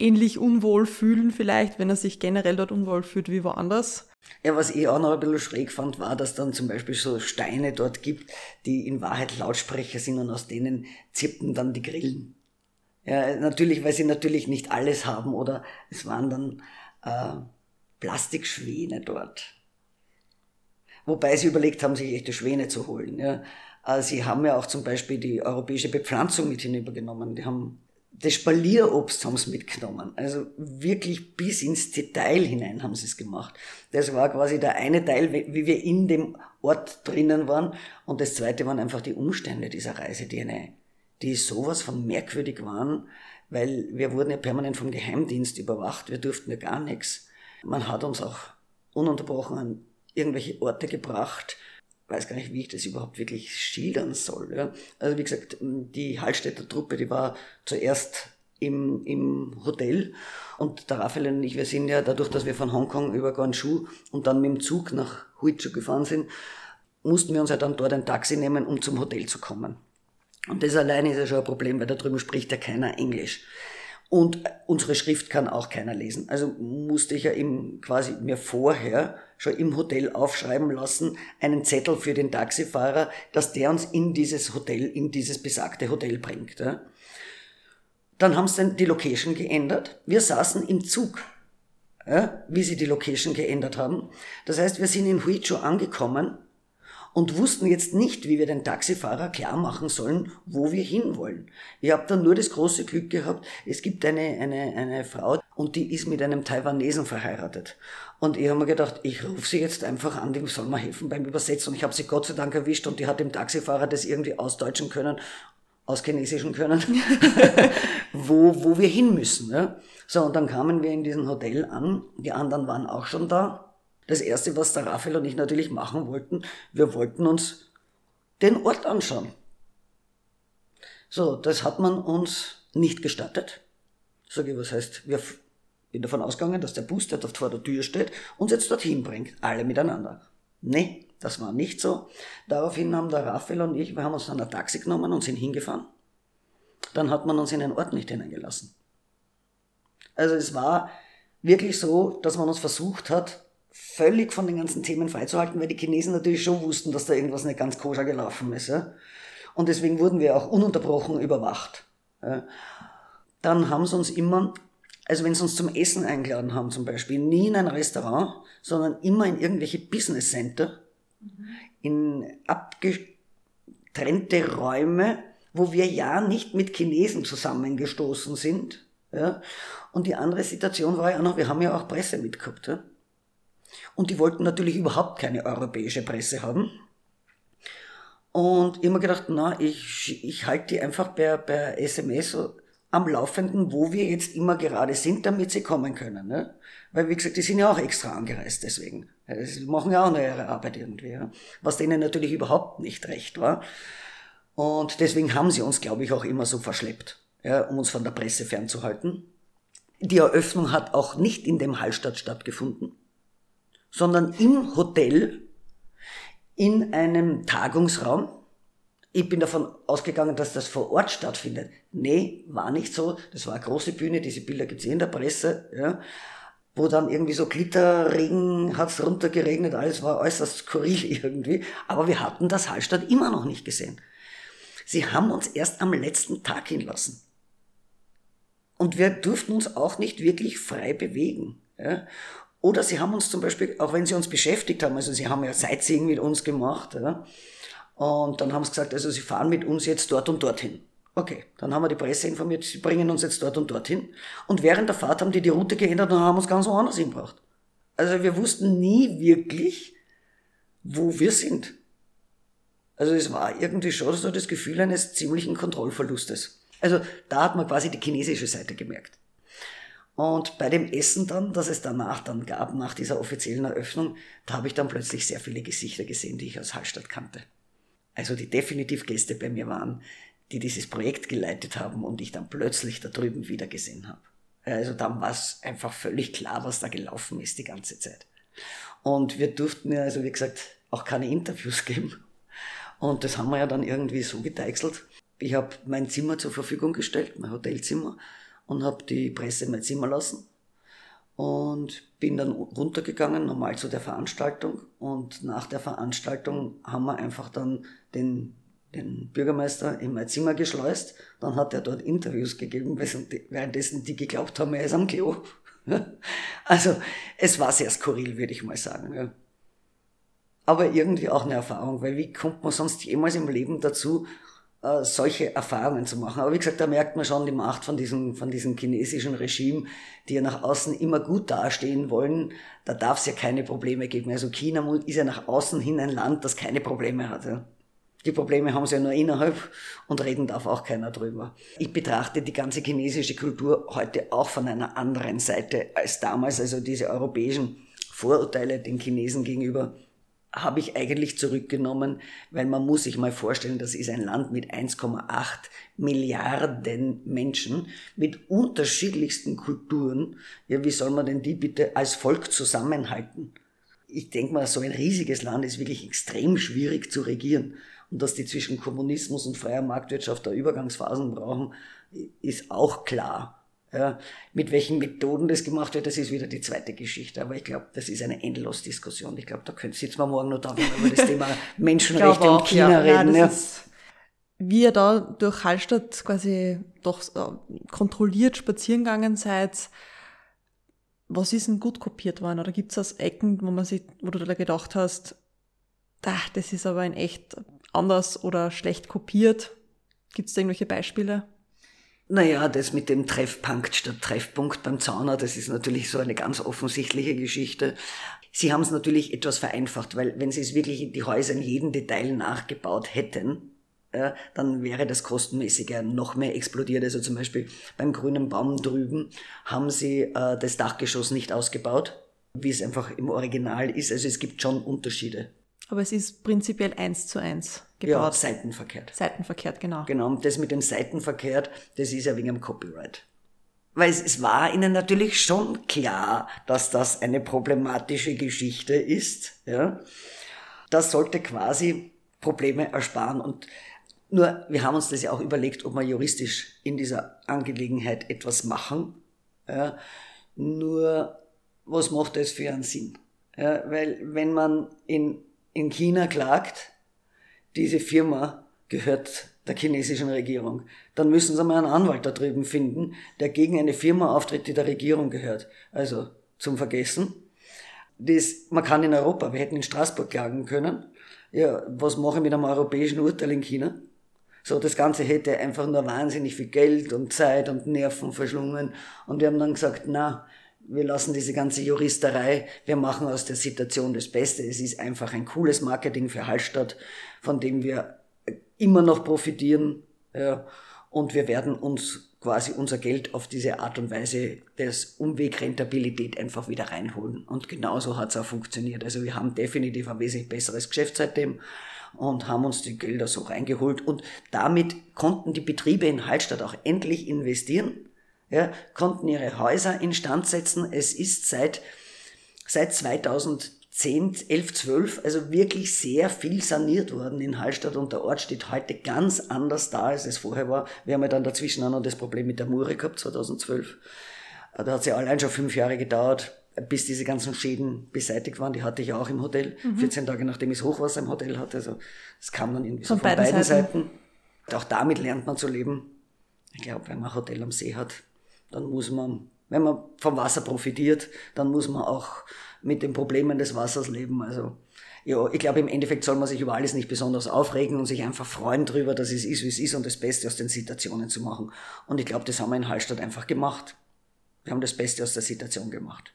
ähnlich unwohl fühlen, vielleicht, wenn er sich generell dort unwohl fühlt wie woanders. Ja, was ich auch noch ein bisschen schräg fand, war, dass dann zum Beispiel so Steine dort gibt, die in Wahrheit Lautsprecher sind und aus denen zirpen dann die Grillen. Ja, natürlich, weil sie natürlich nicht alles haben oder es waren dann äh, Plastikschwäne dort. Wobei sie überlegt haben, sich echte Schwäne zu holen. Ja. Äh, sie haben ja auch zum Beispiel die europäische Bepflanzung mit hinübergenommen. Die haben das Spalierobst haben sie mitgenommen. Also wirklich bis ins Detail hinein haben sie es gemacht. Das war quasi der eine Teil, wie wir in dem Ort drinnen waren. Und das zweite waren einfach die Umstände dieser Reise, die eine, die sowas von merkwürdig waren, weil wir wurden ja permanent vom Geheimdienst überwacht. Wir durften ja gar nichts. Man hat uns auch ununterbrochen an irgendwelche Orte gebracht, weiß gar nicht, wie ich das überhaupt wirklich schildern soll. Ja. Also wie gesagt, die Hallstätter Truppe, die war zuerst im, im Hotel und der Raphael und ich, wir sind ja dadurch, dass wir von Hongkong über Guangzhou und dann mit dem Zug nach Huizhou gefahren sind, mussten wir uns ja dann dort ein Taxi nehmen, um zum Hotel zu kommen. Und das alleine ist ja schon ein Problem, weil da drüben spricht ja keiner Englisch. Und unsere Schrift kann auch keiner lesen. Also musste ich ja eben quasi mir vorher schon im Hotel aufschreiben lassen, einen Zettel für den Taxifahrer, dass der uns in dieses Hotel, in dieses besagte Hotel bringt. Ja. Dann haben sie dann die Location geändert. Wir saßen im Zug, ja, wie sie die Location geändert haben. Das heißt, wir sind in Huizhou angekommen und wussten jetzt nicht, wie wir den Taxifahrer klar machen sollen, wo wir hinwollen. Ich habe dann nur das große Glück gehabt, es gibt eine, eine, eine Frau und die ist mit einem Taiwanesen verheiratet. Und ich habe mir gedacht, ich rufe sie jetzt einfach an, die soll mir helfen beim Übersetzen. Und ich habe sie Gott sei Dank erwischt und die hat dem Taxifahrer das irgendwie ausdeutschen können, aus Chinesischen können, wo, wo wir hin müssen. Ja. So, und dann kamen wir in diesem Hotel an, die anderen waren auch schon da das Erste, was der Raphael und ich natürlich machen wollten, wir wollten uns den Ort anschauen. So, das hat man uns nicht gestattet. Sage ich, was heißt, wir bin davon ausgegangen, dass der Bus, der dort vor der Tür steht, uns jetzt dorthin bringt, alle miteinander. Nee, das war nicht so. Daraufhin haben der Raphael und ich, wir haben uns dann ein Taxi genommen und sind hingefahren. Dann hat man uns in den Ort nicht hineingelassen. Also es war wirklich so, dass man uns versucht hat, völlig von den ganzen Themen freizuhalten, weil die Chinesen natürlich schon wussten, dass da irgendwas nicht ganz koscher gelaufen ist. Ja? Und deswegen wurden wir auch ununterbrochen überwacht. Ja? Dann haben sie uns immer, also wenn sie uns zum Essen eingeladen haben zum Beispiel, nie in ein Restaurant, sondern immer in irgendwelche Business Center, in abgetrennte Räume, wo wir ja nicht mit Chinesen zusammengestoßen sind. Ja? Und die andere Situation war ja auch noch, wir haben ja auch Presse mitgehabt. Ja? Und die wollten natürlich überhaupt keine europäische Presse haben. Und mir gedacht, na, ich, ich halte die einfach per, per SMS am Laufenden, wo wir jetzt immer gerade sind, damit sie kommen können. Ne? Weil, wie gesagt, die sind ja auch extra angereist deswegen. Sie machen ja auch noch ihre Arbeit irgendwie. Ja? Was denen natürlich überhaupt nicht recht war. Und deswegen haben sie uns, glaube ich, auch immer so verschleppt, ja, um uns von der Presse fernzuhalten. Die Eröffnung hat auch nicht in dem Hallstatt stattgefunden sondern im Hotel in einem Tagungsraum. Ich bin davon ausgegangen, dass das vor Ort stattfindet. Nee, war nicht so. Das war eine große Bühne, diese Bilder gibt's eh in der Presse, ja, wo dann irgendwie so Glitterregen hat's runtergeregnet, alles war äußerst skurril irgendwie. Aber wir hatten das Hallstatt immer noch nicht gesehen. Sie haben uns erst am letzten Tag hinlassen. Und wir durften uns auch nicht wirklich frei bewegen. Ja. Oder sie haben uns zum Beispiel, auch wenn sie uns beschäftigt haben, also sie haben ja Sightseeing mit uns gemacht, ja, und dann haben sie gesagt, also sie fahren mit uns jetzt dort und dorthin. Okay, dann haben wir die Presse informiert, sie bringen uns jetzt dort und dorthin. Und während der Fahrt haben die die Route geändert und haben uns ganz woanders hingebracht. Also wir wussten nie wirklich, wo wir sind. Also es war irgendwie schon so das Gefühl eines ziemlichen Kontrollverlustes. Also da hat man quasi die chinesische Seite gemerkt. Und bei dem Essen dann, das es danach dann gab, nach dieser offiziellen Eröffnung, da habe ich dann plötzlich sehr viele Gesichter gesehen, die ich aus Hallstatt kannte. Also die definitiv Gäste bei mir waren, die dieses Projekt geleitet haben und ich dann plötzlich da drüben wieder gesehen habe. Also dann war es einfach völlig klar, was da gelaufen ist die ganze Zeit. Und wir durften ja, also wie gesagt, auch keine Interviews geben. Und das haben wir ja dann irgendwie so gedeichselt. Ich habe mein Zimmer zur Verfügung gestellt, mein Hotelzimmer, und habe die Presse in mein Zimmer lassen. und bin dann runtergegangen, normal zu der Veranstaltung. Und nach der Veranstaltung haben wir einfach dann den, den Bürgermeister in mein Zimmer geschleust. Dann hat er dort Interviews gegeben, währenddessen die geglaubt haben, er ist am Klo. Also es war sehr skurril, würde ich mal sagen. Aber irgendwie auch eine Erfahrung, weil wie kommt man sonst jemals im Leben dazu, äh, solche Erfahrungen zu machen. Aber wie gesagt, da merkt man schon die Macht von diesem, von diesem chinesischen Regime, die ja nach außen immer gut dastehen wollen. Da darf es ja keine Probleme geben. Also China ist ja nach außen hin ein Land, das keine Probleme hat. Ja. Die Probleme haben sie ja nur innerhalb und reden darf auch keiner drüber. Ich betrachte die ganze chinesische Kultur heute auch von einer anderen Seite als damals, also diese europäischen Vorurteile den Chinesen gegenüber habe ich eigentlich zurückgenommen, weil man muss sich mal vorstellen, das ist ein Land mit 1,8 Milliarden Menschen, mit unterschiedlichsten Kulturen. Ja, wie soll man denn die bitte als Volk zusammenhalten? Ich denke mal, so ein riesiges Land ist wirklich extrem schwierig zu regieren. Und dass die zwischen Kommunismus und freier Marktwirtschaft da Übergangsphasen brauchen, ist auch klar. Ja, mit welchen Methoden das gemacht wird, das ist wieder die zweite Geschichte. Aber ich glaube, das ist eine endlos Diskussion. Ich glaube, da können, sitzen wir morgen noch da, wenn wir über das Thema Menschenrechte und China ja, reden. Ja, ist, wie ihr da durch Hallstatt quasi doch äh, kontrolliert spazieren gegangen seid, was ist denn gut kopiert worden? Oder gibt es aus Ecken, wo man sich, wo du da gedacht hast, ach, das ist aber in echt anders oder schlecht kopiert? Gibt es da irgendwelche Beispiele? Naja, das mit dem Treffpunkt statt Treffpunkt beim Zauner, das ist natürlich so eine ganz offensichtliche Geschichte. Sie haben es natürlich etwas vereinfacht, weil wenn Sie es wirklich die Häuser in jedem Detail nachgebaut hätten, ja, dann wäre das kostenmäßig ja noch mehr explodiert. Also zum Beispiel beim grünen Baum drüben haben Sie äh, das Dachgeschoss nicht ausgebaut, wie es einfach im Original ist. Also es gibt schon Unterschiede. Aber es ist prinzipiell eins zu eins gebaut. Ja, seitenverkehrt. Seitenverkehrt, genau. Genau, und das mit dem Seitenverkehrt, das ist ja wegen dem Copyright. Weil es, es war ihnen natürlich schon klar, dass das eine problematische Geschichte ist. Ja. Das sollte quasi Probleme ersparen. Und nur, wir haben uns das ja auch überlegt, ob wir juristisch in dieser Angelegenheit etwas machen. Ja. Nur, was macht das für einen Sinn? Ja, weil wenn man in in China klagt, diese Firma gehört der chinesischen Regierung. Dann müssen sie mal einen Anwalt da drüben finden, der gegen eine Firma auftritt, die der Regierung gehört. Also zum Vergessen. Das, man kann in Europa, wir hätten in Straßburg klagen können. Ja, was mache ich mit einem europäischen Urteil in China? So, das Ganze hätte einfach nur wahnsinnig viel Geld und Zeit und Nerven verschlungen. Und wir haben dann gesagt, na, wir lassen diese ganze Juristerei, wir machen aus der Situation das Beste. Es ist einfach ein cooles Marketing für Hallstatt, von dem wir immer noch profitieren. Ja, und wir werden uns quasi unser Geld auf diese Art und Weise des Umwegrentabilität einfach wieder reinholen. Und genauso hat es auch funktioniert. Also wir haben definitiv ein wesentlich besseres Geschäft seitdem und haben uns die Gelder so reingeholt. Und damit konnten die Betriebe in Hallstatt auch endlich investieren ja, konnten ihre Häuser instand setzen. Es ist seit, seit 2010, 11, 12, also wirklich sehr viel saniert worden in Hallstatt und der Ort steht heute ganz anders da, als es vorher war. Wir haben ja dann dazwischen auch noch das Problem mit der Mure gehabt, 2012. Da hat es ja allein schon fünf Jahre gedauert, bis diese ganzen Schäden beseitigt waren. Die hatte ich auch im Hotel, mhm. 14 Tage nachdem ich das Hochwasser im Hotel hatte. Also es kam dann irgendwie von, so von beiden, beiden Seiten. Seiten. Auch damit lernt man zu leben. Ich glaube, wenn man ein Hotel am See hat, dann muss man, wenn man vom Wasser profitiert, dann muss man auch mit den Problemen des Wassers leben. Also ja, ich glaube, im Endeffekt soll man sich über alles nicht besonders aufregen und sich einfach freuen darüber, dass es ist, wie es ist und das Beste aus den Situationen zu machen. Und ich glaube, das haben wir in Hallstatt einfach gemacht. Wir haben das Beste aus der Situation gemacht.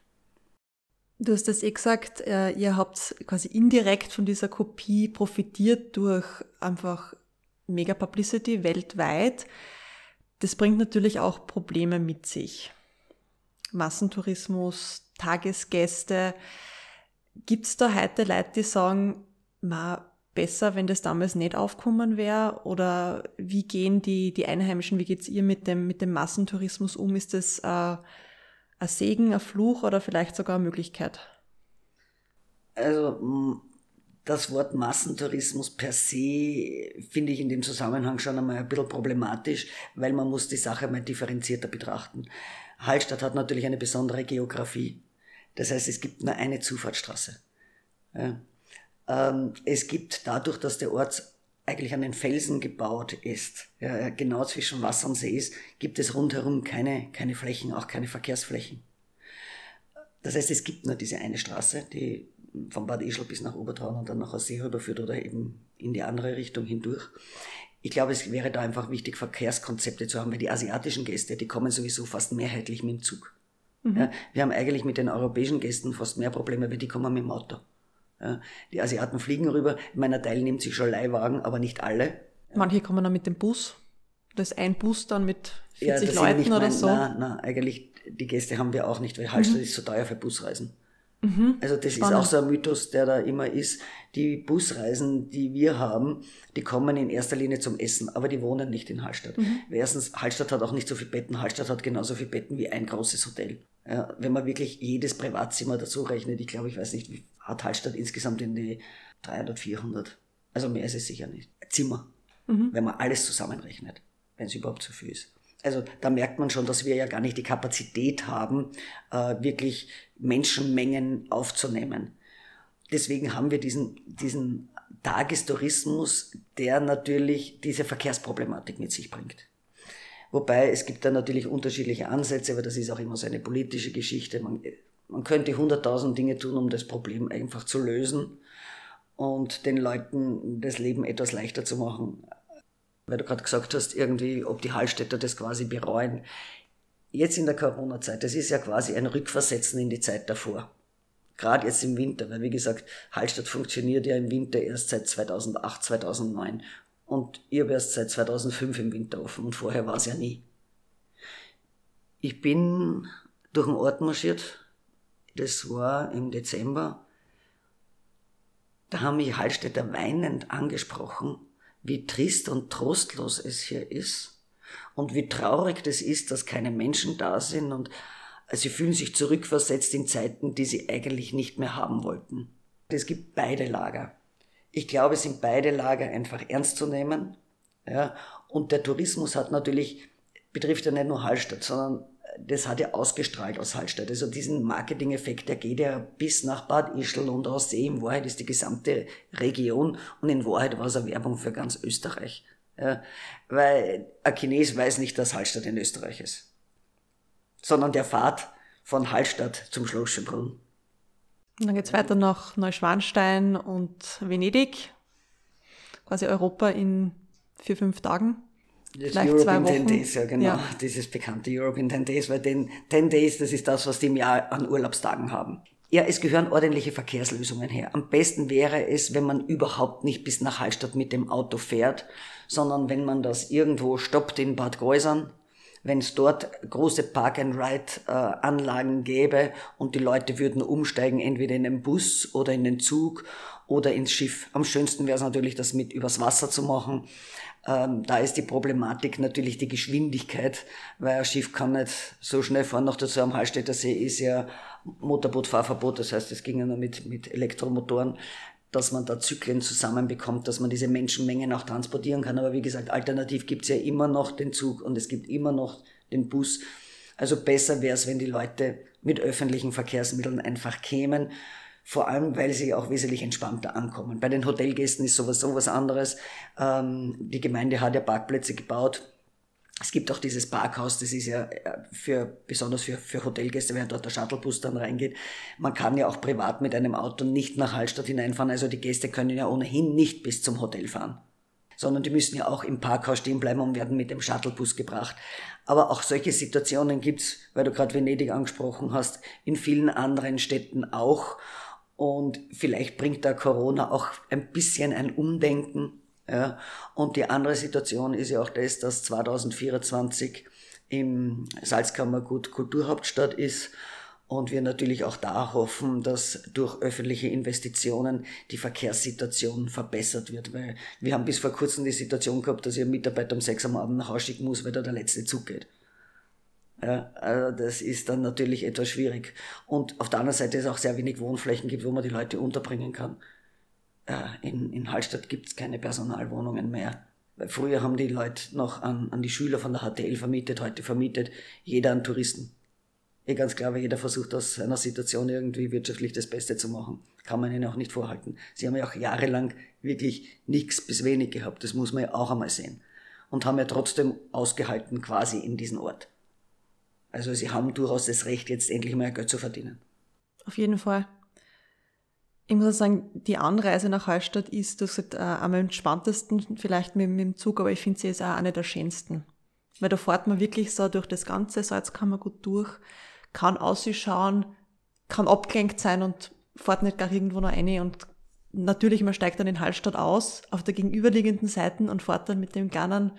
Du hast das eh gesagt, äh, ihr habt quasi indirekt von dieser Kopie profitiert durch einfach Mega Publicity weltweit. Das bringt natürlich auch Probleme mit sich. Massentourismus, Tagesgäste. Gibt es da heute Leute, die sagen, ma, besser, wenn das damals nicht aufkommen wäre? Oder wie gehen die, die Einheimischen, wie geht's ihr mit dem, mit dem Massentourismus um? Ist das äh, ein Segen, ein Fluch oder vielleicht sogar eine Möglichkeit? Also das Wort Massentourismus per se finde ich in dem Zusammenhang schon einmal ein bisschen problematisch, weil man muss die Sache mal differenzierter betrachten. Hallstatt hat natürlich eine besondere Geografie. Das heißt, es gibt nur eine Zufahrtsstraße. Ähm, es gibt dadurch, dass der Ort eigentlich an den Felsen gebaut ist, genau zwischen Wasser und See ist, gibt es rundherum keine, keine Flächen, auch keine Verkehrsflächen. Das heißt, es gibt nur diese eine Straße, die von Bad Ischl bis nach Obertraun und dann nach See rüberführt oder eben in die andere Richtung hindurch. Ich glaube, es wäre da einfach wichtig, Verkehrskonzepte zu haben, weil die asiatischen Gäste, die kommen sowieso fast mehrheitlich mit dem Zug. Mhm. Ja, wir haben eigentlich mit den europäischen Gästen fast mehr Probleme, weil die kommen mit dem Auto. Ja, die Asiaten fliegen rüber. Meiner Teil nimmt sich schon Leihwagen, aber nicht alle. Manche kommen dann mit dem Bus. Das ist ein Bus dann mit 40 ja, Leuten oder mein, so. Nein, nein, eigentlich, die Gäste haben wir auch nicht, weil Hallstatt mhm. ist so teuer für Busreisen. Mhm. Also das Spannend. ist auch so ein Mythos, der da immer ist. Die Busreisen, die wir haben, die kommen in erster Linie zum Essen, aber die wohnen nicht in Hallstatt. Mhm. Erstens, Hallstatt hat auch nicht so viele Betten. Hallstatt hat genauso viele Betten wie ein großes Hotel. Ja, wenn man wirklich jedes Privatzimmer dazu rechnet, ich glaube, ich weiß nicht, wie hat Hallstatt insgesamt in die 300, 400. Also mehr ist es sicher nicht. Zimmer. Mhm. Wenn man alles zusammenrechnet. Wenn es überhaupt so viel ist. Also da merkt man schon, dass wir ja gar nicht die Kapazität haben, äh, wirklich Menschenmengen aufzunehmen. Deswegen haben wir diesen, diesen Tagestourismus, der natürlich diese Verkehrsproblematik mit sich bringt. Wobei es gibt da natürlich unterschiedliche Ansätze, aber das ist auch immer so eine politische Geschichte. Man, man könnte hunderttausend Dinge tun, um das Problem einfach zu lösen und den Leuten das Leben etwas leichter zu machen weil du gerade gesagt hast, irgendwie, ob die Hallstätter das quasi bereuen. Jetzt in der Corona-Zeit, das ist ja quasi ein Rückversetzen in die Zeit davor. Gerade jetzt im Winter, weil wie gesagt, Hallstatt funktioniert ja im Winter erst seit 2008, 2009 und ich habe erst seit 2005 im Winter offen und vorher war es ja nie. Ich bin durch den Ort marschiert, das war im Dezember, da haben mich Hallstätter weinend angesprochen, wie trist und trostlos es hier ist und wie traurig das ist, dass keine Menschen da sind und sie fühlen sich zurückversetzt in Zeiten, die sie eigentlich nicht mehr haben wollten. Es gibt beide Lager. Ich glaube, es sind beide Lager einfach ernst zu nehmen. Ja, und der Tourismus hat natürlich, betrifft ja nicht nur Hallstatt, sondern das hat ja ausgestrahlt aus Hallstatt. Also diesen Marketing-Effekt, der geht ja bis nach Bad Ischl und aus See. In Wahrheit ist die gesamte Region und in Wahrheit war es eine Werbung für ganz Österreich. Ja, weil ein Chines weiß nicht, dass Hallstatt in Österreich ist. Sondern der fahrt von Hallstatt zum Schloss Schönbrunn. Und dann geht's weiter nach Neuschwanstein und Venedig. Quasi Europa in vier, fünf Tagen. Das Europe in 10 Days, ja genau, ja. dieses bekannte Europe in 10 Days, weil den 10 Days, das ist das, was die im Jahr an Urlaubstagen haben. Ja, es gehören ordentliche Verkehrslösungen her. Am besten wäre es, wenn man überhaupt nicht bis nach Hallstatt mit dem Auto fährt, sondern wenn man das irgendwo stoppt in Bad Gäusern, wenn es dort große Park-and-Ride-Anlagen gäbe und die Leute würden umsteigen, entweder in den Bus oder in den Zug oder ins Schiff. Am schönsten wäre es natürlich, das mit übers Wasser zu machen. Ähm, da ist die Problematik natürlich die Geschwindigkeit, weil ein Schiff kann nicht so schnell fahren. Noch dazu am Hallstätter See ist ja Motorbootfahrverbot, das heißt, es ging ja nur mit, mit Elektromotoren, dass man da Zyklen zusammenbekommt, dass man diese Menschenmengen auch transportieren kann. Aber wie gesagt, alternativ gibt's ja immer noch den Zug und es gibt immer noch den Bus. Also besser wäre es, wenn die Leute mit öffentlichen Verkehrsmitteln einfach kämen vor allem weil sie auch wesentlich entspannter ankommen. Bei den Hotelgästen ist sowas sowas anderes. Ähm, die Gemeinde hat ja Parkplätze gebaut. Es gibt auch dieses Parkhaus, das ist ja äh, für, besonders für, für Hotelgäste, wenn dort der Shuttlebus dann reingeht. Man kann ja auch privat mit einem Auto nicht nach Hallstatt hineinfahren, also die Gäste können ja ohnehin nicht bis zum Hotel fahren sondern die müssen ja auch im Parkhaus stehen bleiben und werden mit dem Shuttlebus gebracht. Aber auch solche Situationen gibt's, weil du gerade Venedig angesprochen hast, in vielen anderen Städten auch. Und vielleicht bringt da Corona auch ein bisschen ein Umdenken. Ja. Und die andere Situation ist ja auch das, dass 2024 im Salzkammergut Kulturhauptstadt ist und wir natürlich auch da hoffen, dass durch öffentliche Investitionen die Verkehrssituation verbessert wird, weil wir haben bis vor kurzem die Situation gehabt, dass ihr Mitarbeiter um sechs am Abend nach Hause schicken muss, weil da der letzte Zug geht. Ja, also das ist dann natürlich etwas schwierig. Und auf der anderen Seite ist auch sehr wenig Wohnflächen gibt, wo man die Leute unterbringen kann. äh, in, in Hallstatt gibt es keine Personalwohnungen mehr. Weil früher haben die Leute noch an, an die Schüler von der HTL vermietet, heute vermietet jeder an Touristen. Eh ganz klar, weil jeder versucht aus seiner Situation irgendwie wirtschaftlich das Beste zu machen. Kann man ihnen auch nicht vorhalten. Sie haben ja auch jahrelang wirklich nichts bis wenig gehabt. Das muss man ja auch einmal sehen. Und haben ja trotzdem ausgehalten quasi in diesen Ort. Also sie haben durchaus das Recht, jetzt endlich mal Geld zu verdienen. Auf jeden Fall. Ich muss sagen, die Anreise nach Hallstatt ist, das ist äh, am entspanntesten vielleicht mit, mit dem Zug, aber ich finde sie ist auch eine der schönsten. Weil da fährt man wirklich so durch das ganze Salzkammergut durch, kann ausschauen, kann abgelenkt sein und fährt nicht gar irgendwo noch rein und natürlich, man steigt dann in Hallstatt aus, auf der gegenüberliegenden Seite und fährt dann mit dem kleinen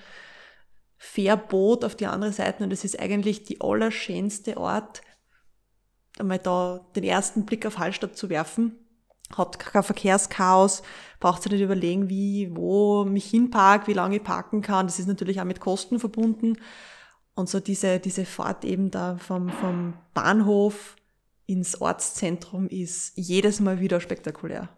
Fährboot auf die andere Seite und es ist eigentlich die allerschönste Ort, einmal da den ersten Blick auf Hallstatt zu werfen hat kein Verkehrschaos, braucht sich nicht überlegen, wie, wo mich hinpark, wie lange ich parken kann. Das ist natürlich auch mit Kosten verbunden. Und so diese, diese Fahrt eben da vom, vom Bahnhof ins Ortszentrum ist jedes Mal wieder spektakulär.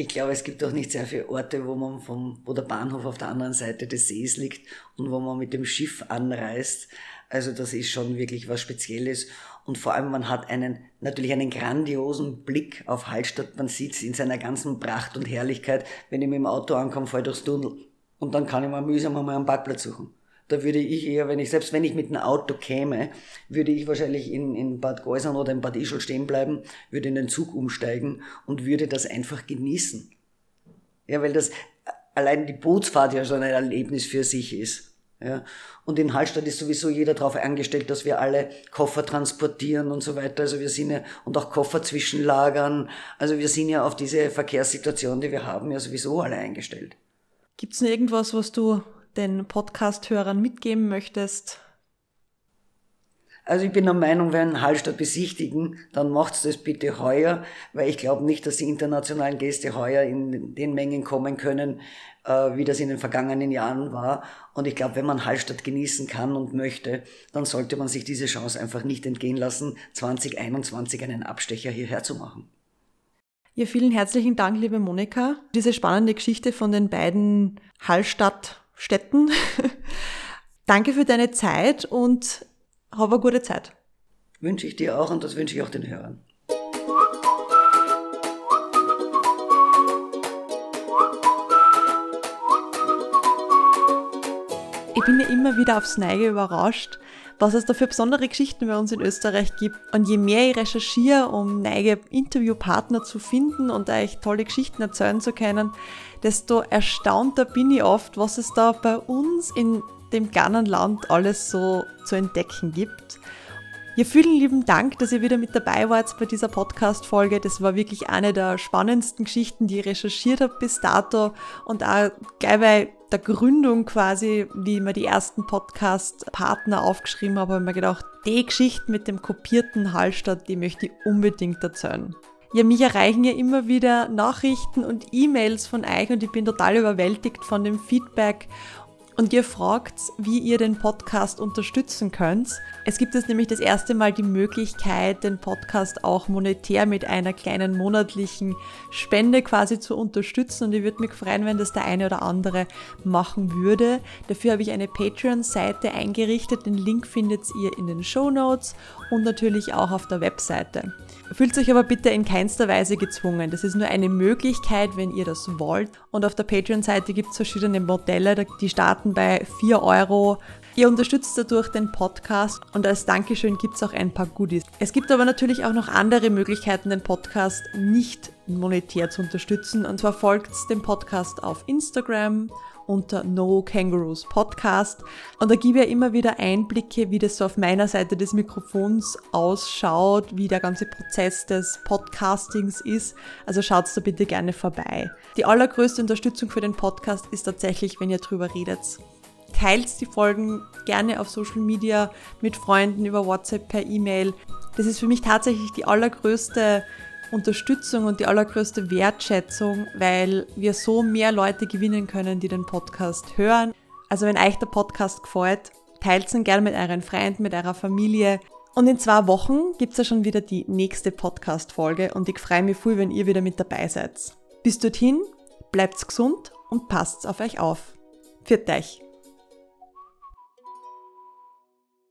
Ich glaube, es gibt auch nicht sehr viele Orte, wo man vom, wo der Bahnhof auf der anderen Seite des Sees liegt und wo man mit dem Schiff anreist. Also das ist schon wirklich was Spezielles. Und vor allem, man hat einen, natürlich einen grandiosen Blick auf Hallstatt. Man sieht es in seiner ganzen Pracht und Herrlichkeit. Wenn ich mit dem Auto ankomme, fahre ich durchs Tunnel. Und dann kann ich mal mühsam einmal einen Parkplatz suchen. Da würde ich eher, wenn ich, selbst wenn ich mit einem Auto käme, würde ich wahrscheinlich in, in Bad Geusern oder in Bad Ischl stehen bleiben, würde in den Zug umsteigen und würde das einfach genießen. Ja, weil das, allein die Bootsfahrt ja schon ein Erlebnis für sich ist. Ja. Und in Hallstatt ist sowieso jeder darauf eingestellt, dass wir alle Koffer transportieren und so weiter. Also wir sind ja, und auch Koffer zwischenlagern. Also wir sind ja auf diese Verkehrssituation, die wir haben, ja sowieso alle eingestellt. Gibt es noch irgendwas, was du den Podcast-Hörern mitgeben möchtest? Also ich bin der Meinung, wenn Hallstatt besichtigen, dann macht's das bitte heuer, weil ich glaube nicht, dass die internationalen Gäste heuer in den Mengen kommen können, äh, wie das in den vergangenen Jahren war. Und ich glaube, wenn man Hallstatt genießen kann und möchte, dann sollte man sich diese Chance einfach nicht entgehen lassen, 2021 einen Abstecher hierher zu machen. Ja, vielen herzlichen Dank, liebe Monika. Diese spannende Geschichte von den beiden Hallstatt-Städten. Danke für deine Zeit und hab eine gute Zeit. Wünsche ich dir auch und das wünsche ich auch den Hörern. Ich bin ja immer wieder aufs Neige überrascht, was es da für besondere Geschichten bei uns in Österreich gibt. Und je mehr ich recherchiere, um neue Interviewpartner zu finden und euch tolle Geschichten erzählen zu können, desto erstaunter bin ich oft, was es da bei uns in dem kleinen Land alles so zu entdecken gibt. Ja, vielen lieben Dank, dass ihr wieder mit dabei wart bei dieser Podcast-Folge. Das war wirklich eine der spannendsten Geschichten, die ich recherchiert habe bis dato und auch gleich bei der Gründung quasi, wie ich mir die ersten Podcast-Partner aufgeschrieben habe, habe ich mir gedacht, die Geschichte mit dem kopierten Hallstatt, die möchte ich unbedingt erzählen. Ja, mich erreichen ja immer wieder Nachrichten und E-Mails von euch und ich bin total überwältigt von dem Feedback und ihr fragt, wie ihr den Podcast unterstützen könnt. Es gibt jetzt nämlich das erste Mal die Möglichkeit, den Podcast auch monetär mit einer kleinen monatlichen Spende quasi zu unterstützen und ich würde mich freuen, wenn das der eine oder andere machen würde. Dafür habe ich eine Patreon-Seite eingerichtet. Den Link findet ihr in den Show Notes und natürlich auch auf der Webseite. Fühlt euch aber bitte in keinster Weise gezwungen. Das ist nur eine Möglichkeit, wenn ihr das wollt. Und auf der Patreon-Seite gibt es verschiedene Modelle, die starten bei 4 Euro. Ihr unterstützt dadurch den Podcast und als Dankeschön gibt es auch ein paar Goodies. Es gibt aber natürlich auch noch andere Möglichkeiten, den Podcast nicht monetär zu unterstützen. Und zwar folgt dem Podcast auf Instagram unter No Kangaroos Podcast. Und da gebe ich immer wieder Einblicke, wie das so auf meiner Seite des Mikrofons ausschaut, wie der ganze Prozess des Podcastings ist. Also schaut da bitte gerne vorbei. Die allergrößte Unterstützung für den Podcast ist tatsächlich, wenn ihr drüber redet. Teilt die Folgen gerne auf Social Media mit Freunden über WhatsApp per E-Mail. Das ist für mich tatsächlich die allergrößte Unterstützung und die allergrößte Wertschätzung, weil wir so mehr Leute gewinnen können, die den Podcast hören. Also wenn euch der Podcast gefällt, teilt ihn gerne mit euren Freunden, mit eurer Familie. Und in zwei Wochen gibt es ja schon wieder die nächste Podcast-Folge und ich freue mich viel, wenn ihr wieder mit dabei seid. Bis dorthin, bleibt gesund und passt auf euch auf. Für euch!